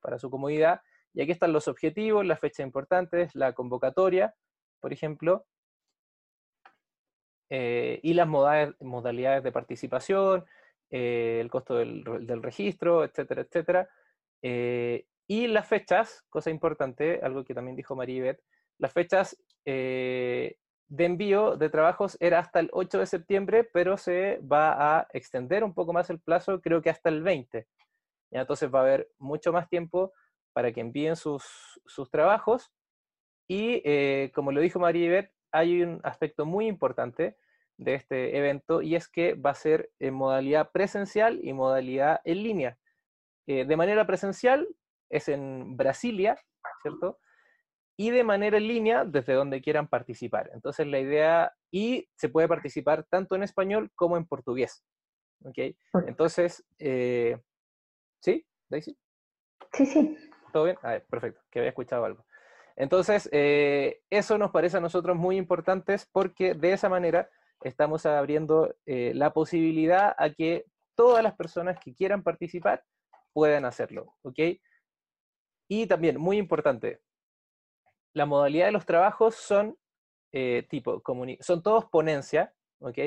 para su comodidad. Y aquí están los objetivos, las fechas importantes, la convocatoria, por ejemplo, eh, y las modalidades, de participación, el costo del, registro, etcétera, etcétera. Y las fechas, cosa importante, algo que también dijo Maribeth, las fechas de envío de trabajos era hasta el 8 de septiembre, pero se va a extender un poco más el plazo, creo que hasta el 20. ¿Ya? Entonces va a haber mucho más tiempo para que envíen sus, sus trabajos y eh, como lo dijo María hay un aspecto muy importante de este evento y es que va a ser en modalidad presencial y modalidad en línea. Eh, de manera presencial es en Brasilia, ¿cierto? Y de manera en línea desde donde quieran participar. Entonces la idea, y se puede participar tanto en español como en portugués. ¿Ok? Entonces, eh, ¿sí, Daisy? Sí, sí. ¿Todo bien? A ver, perfecto, que había escuchado algo. Entonces, eh, eso nos parece a nosotros muy importante porque de esa manera estamos abriendo eh, la posibilidad a que todas las personas que quieran participar puedan hacerlo, ¿ok? Y también, muy importante, la modalidad de los trabajos son eh, tipo, son todos ponencias, ¿ok?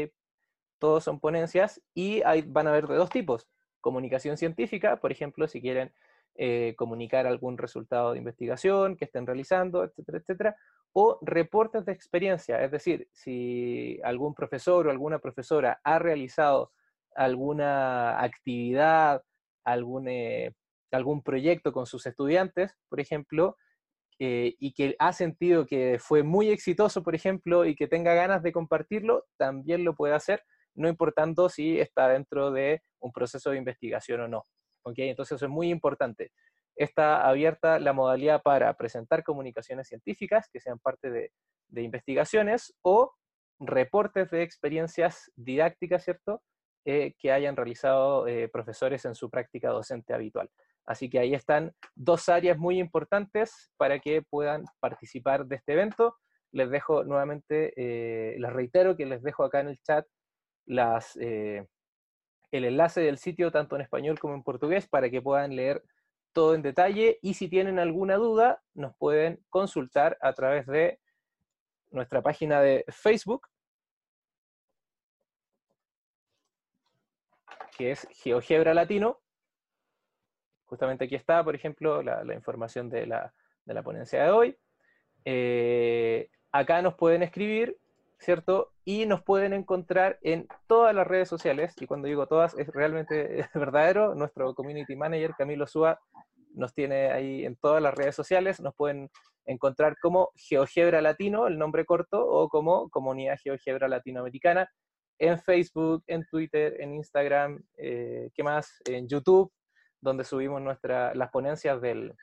Todos son ponencias y hay, van a haber de dos tipos. Comunicación científica, por ejemplo, si quieren eh, comunicar algún resultado de investigación que estén realizando, etcétera, etcétera, o reportes de experiencia, es decir, si algún profesor o alguna profesora ha realizado alguna actividad, algún, eh, algún proyecto con sus estudiantes, por ejemplo, eh, y que ha sentido que fue muy exitoso, por ejemplo, y que tenga ganas de compartirlo, también lo puede hacer, no importando si está dentro de un proceso de investigación o no. Entonces eso es muy importante. Está abierta la modalidad para presentar comunicaciones científicas que sean parte de, investigaciones o reportes de experiencias didácticas, ¿cierto? Eh, que hayan realizado eh, profesores en su práctica docente habitual. Así que ahí están dos áreas muy importantes para que puedan participar de este evento. Les dejo nuevamente, eh, les reitero que les dejo acá en el chat las, el enlace del sitio tanto en español como en portugués para que puedan leer todo en detalle y si tienen alguna duda nos pueden consultar a través de nuestra página de Facebook, que es GeoGebra Latino. Justamente aquí está, por ejemplo, la, información de la, ponencia de hoy. Eh, acá nos pueden escribir ¿cierto? Y nos pueden encontrar en todas las redes sociales, y cuando digo todas es realmente verdadero, nuestro community manager Camilo Súa nos tiene ahí en todas las redes sociales, nos pueden encontrar como GeoGebra Latino, el nombre corto, o como Comunidad GeoGebra Latinoamericana, en Facebook, en Twitter, en Instagram, eh, ¿qué más? En YouTube, donde subimos nuestra, las ponencias del,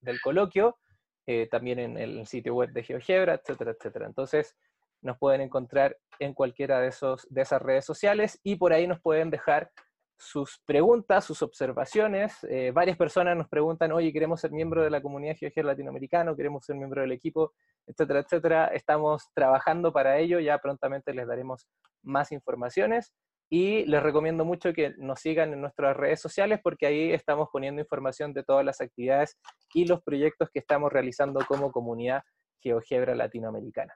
del coloquio, eh, también en el sitio web de GeoGebra, etcétera, etcétera. Entonces, nos pueden encontrar en cualquiera de, esos, de esas redes sociales y por ahí nos pueden dejar sus preguntas, sus observaciones. Eh, varias personas nos preguntan, oye, queremos ser miembro de la comunidad GeoGer latinoamericano, queremos ser miembro del equipo, etcétera, etcétera. Estamos trabajando para ello, ya prontamente les daremos más informaciones y les recomiendo mucho que nos sigan en nuestras redes sociales porque ahí estamos poniendo información de todas las actividades y los proyectos que estamos realizando como comunidad GeoGebra latinoamericana.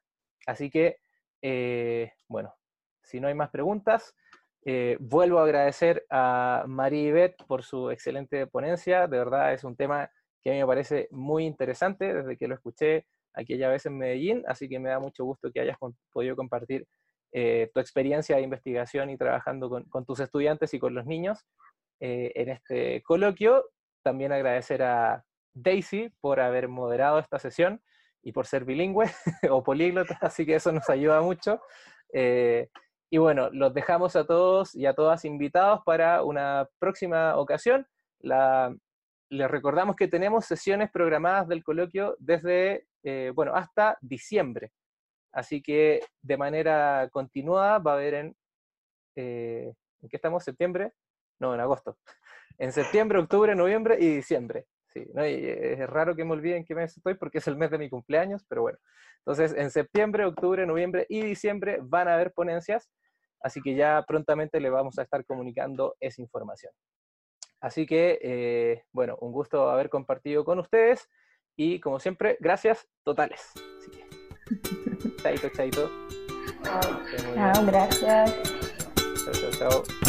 Así que, eh, bueno, si no hay más preguntas, eh, vuelvo a agradecer a María Ibet por su excelente ponencia. De verdad es un tema que a mí me parece muy interesante desde que lo escuché aquella vez en Medellín, así que me da mucho gusto que hayas podido compartir eh, tu experiencia de investigación y trabajando con, tus estudiantes y con los niños en este coloquio. También agradecer a Daisy por haber moderado esta sesión y por ser bilingüe o políglota, así que eso nos ayuda mucho. Eh, y bueno, los dejamos a todos y a todas invitados para una próxima ocasión. La, les recordamos que tenemos sesiones programadas del coloquio desde eh, bueno, hasta diciembre. Así que de manera continuada va a haber en, eh, ¿en qué estamos? ¿Septiembre? No, en agosto. En septiembre, octubre, noviembre y diciembre. Sí, ¿no? y es raro que me olviden qué mes estoy porque es el mes de mi cumpleaños, pero bueno. Entonces, en septiembre, octubre, noviembre y diciembre van a haber ponencias, así que ya prontamente le vamos a estar comunicando esa información. Así que, eh, bueno, un gusto haber compartido con ustedes y como siempre, gracias totales. chaito, chaito. Chao, gracias. Chao, chao, chao.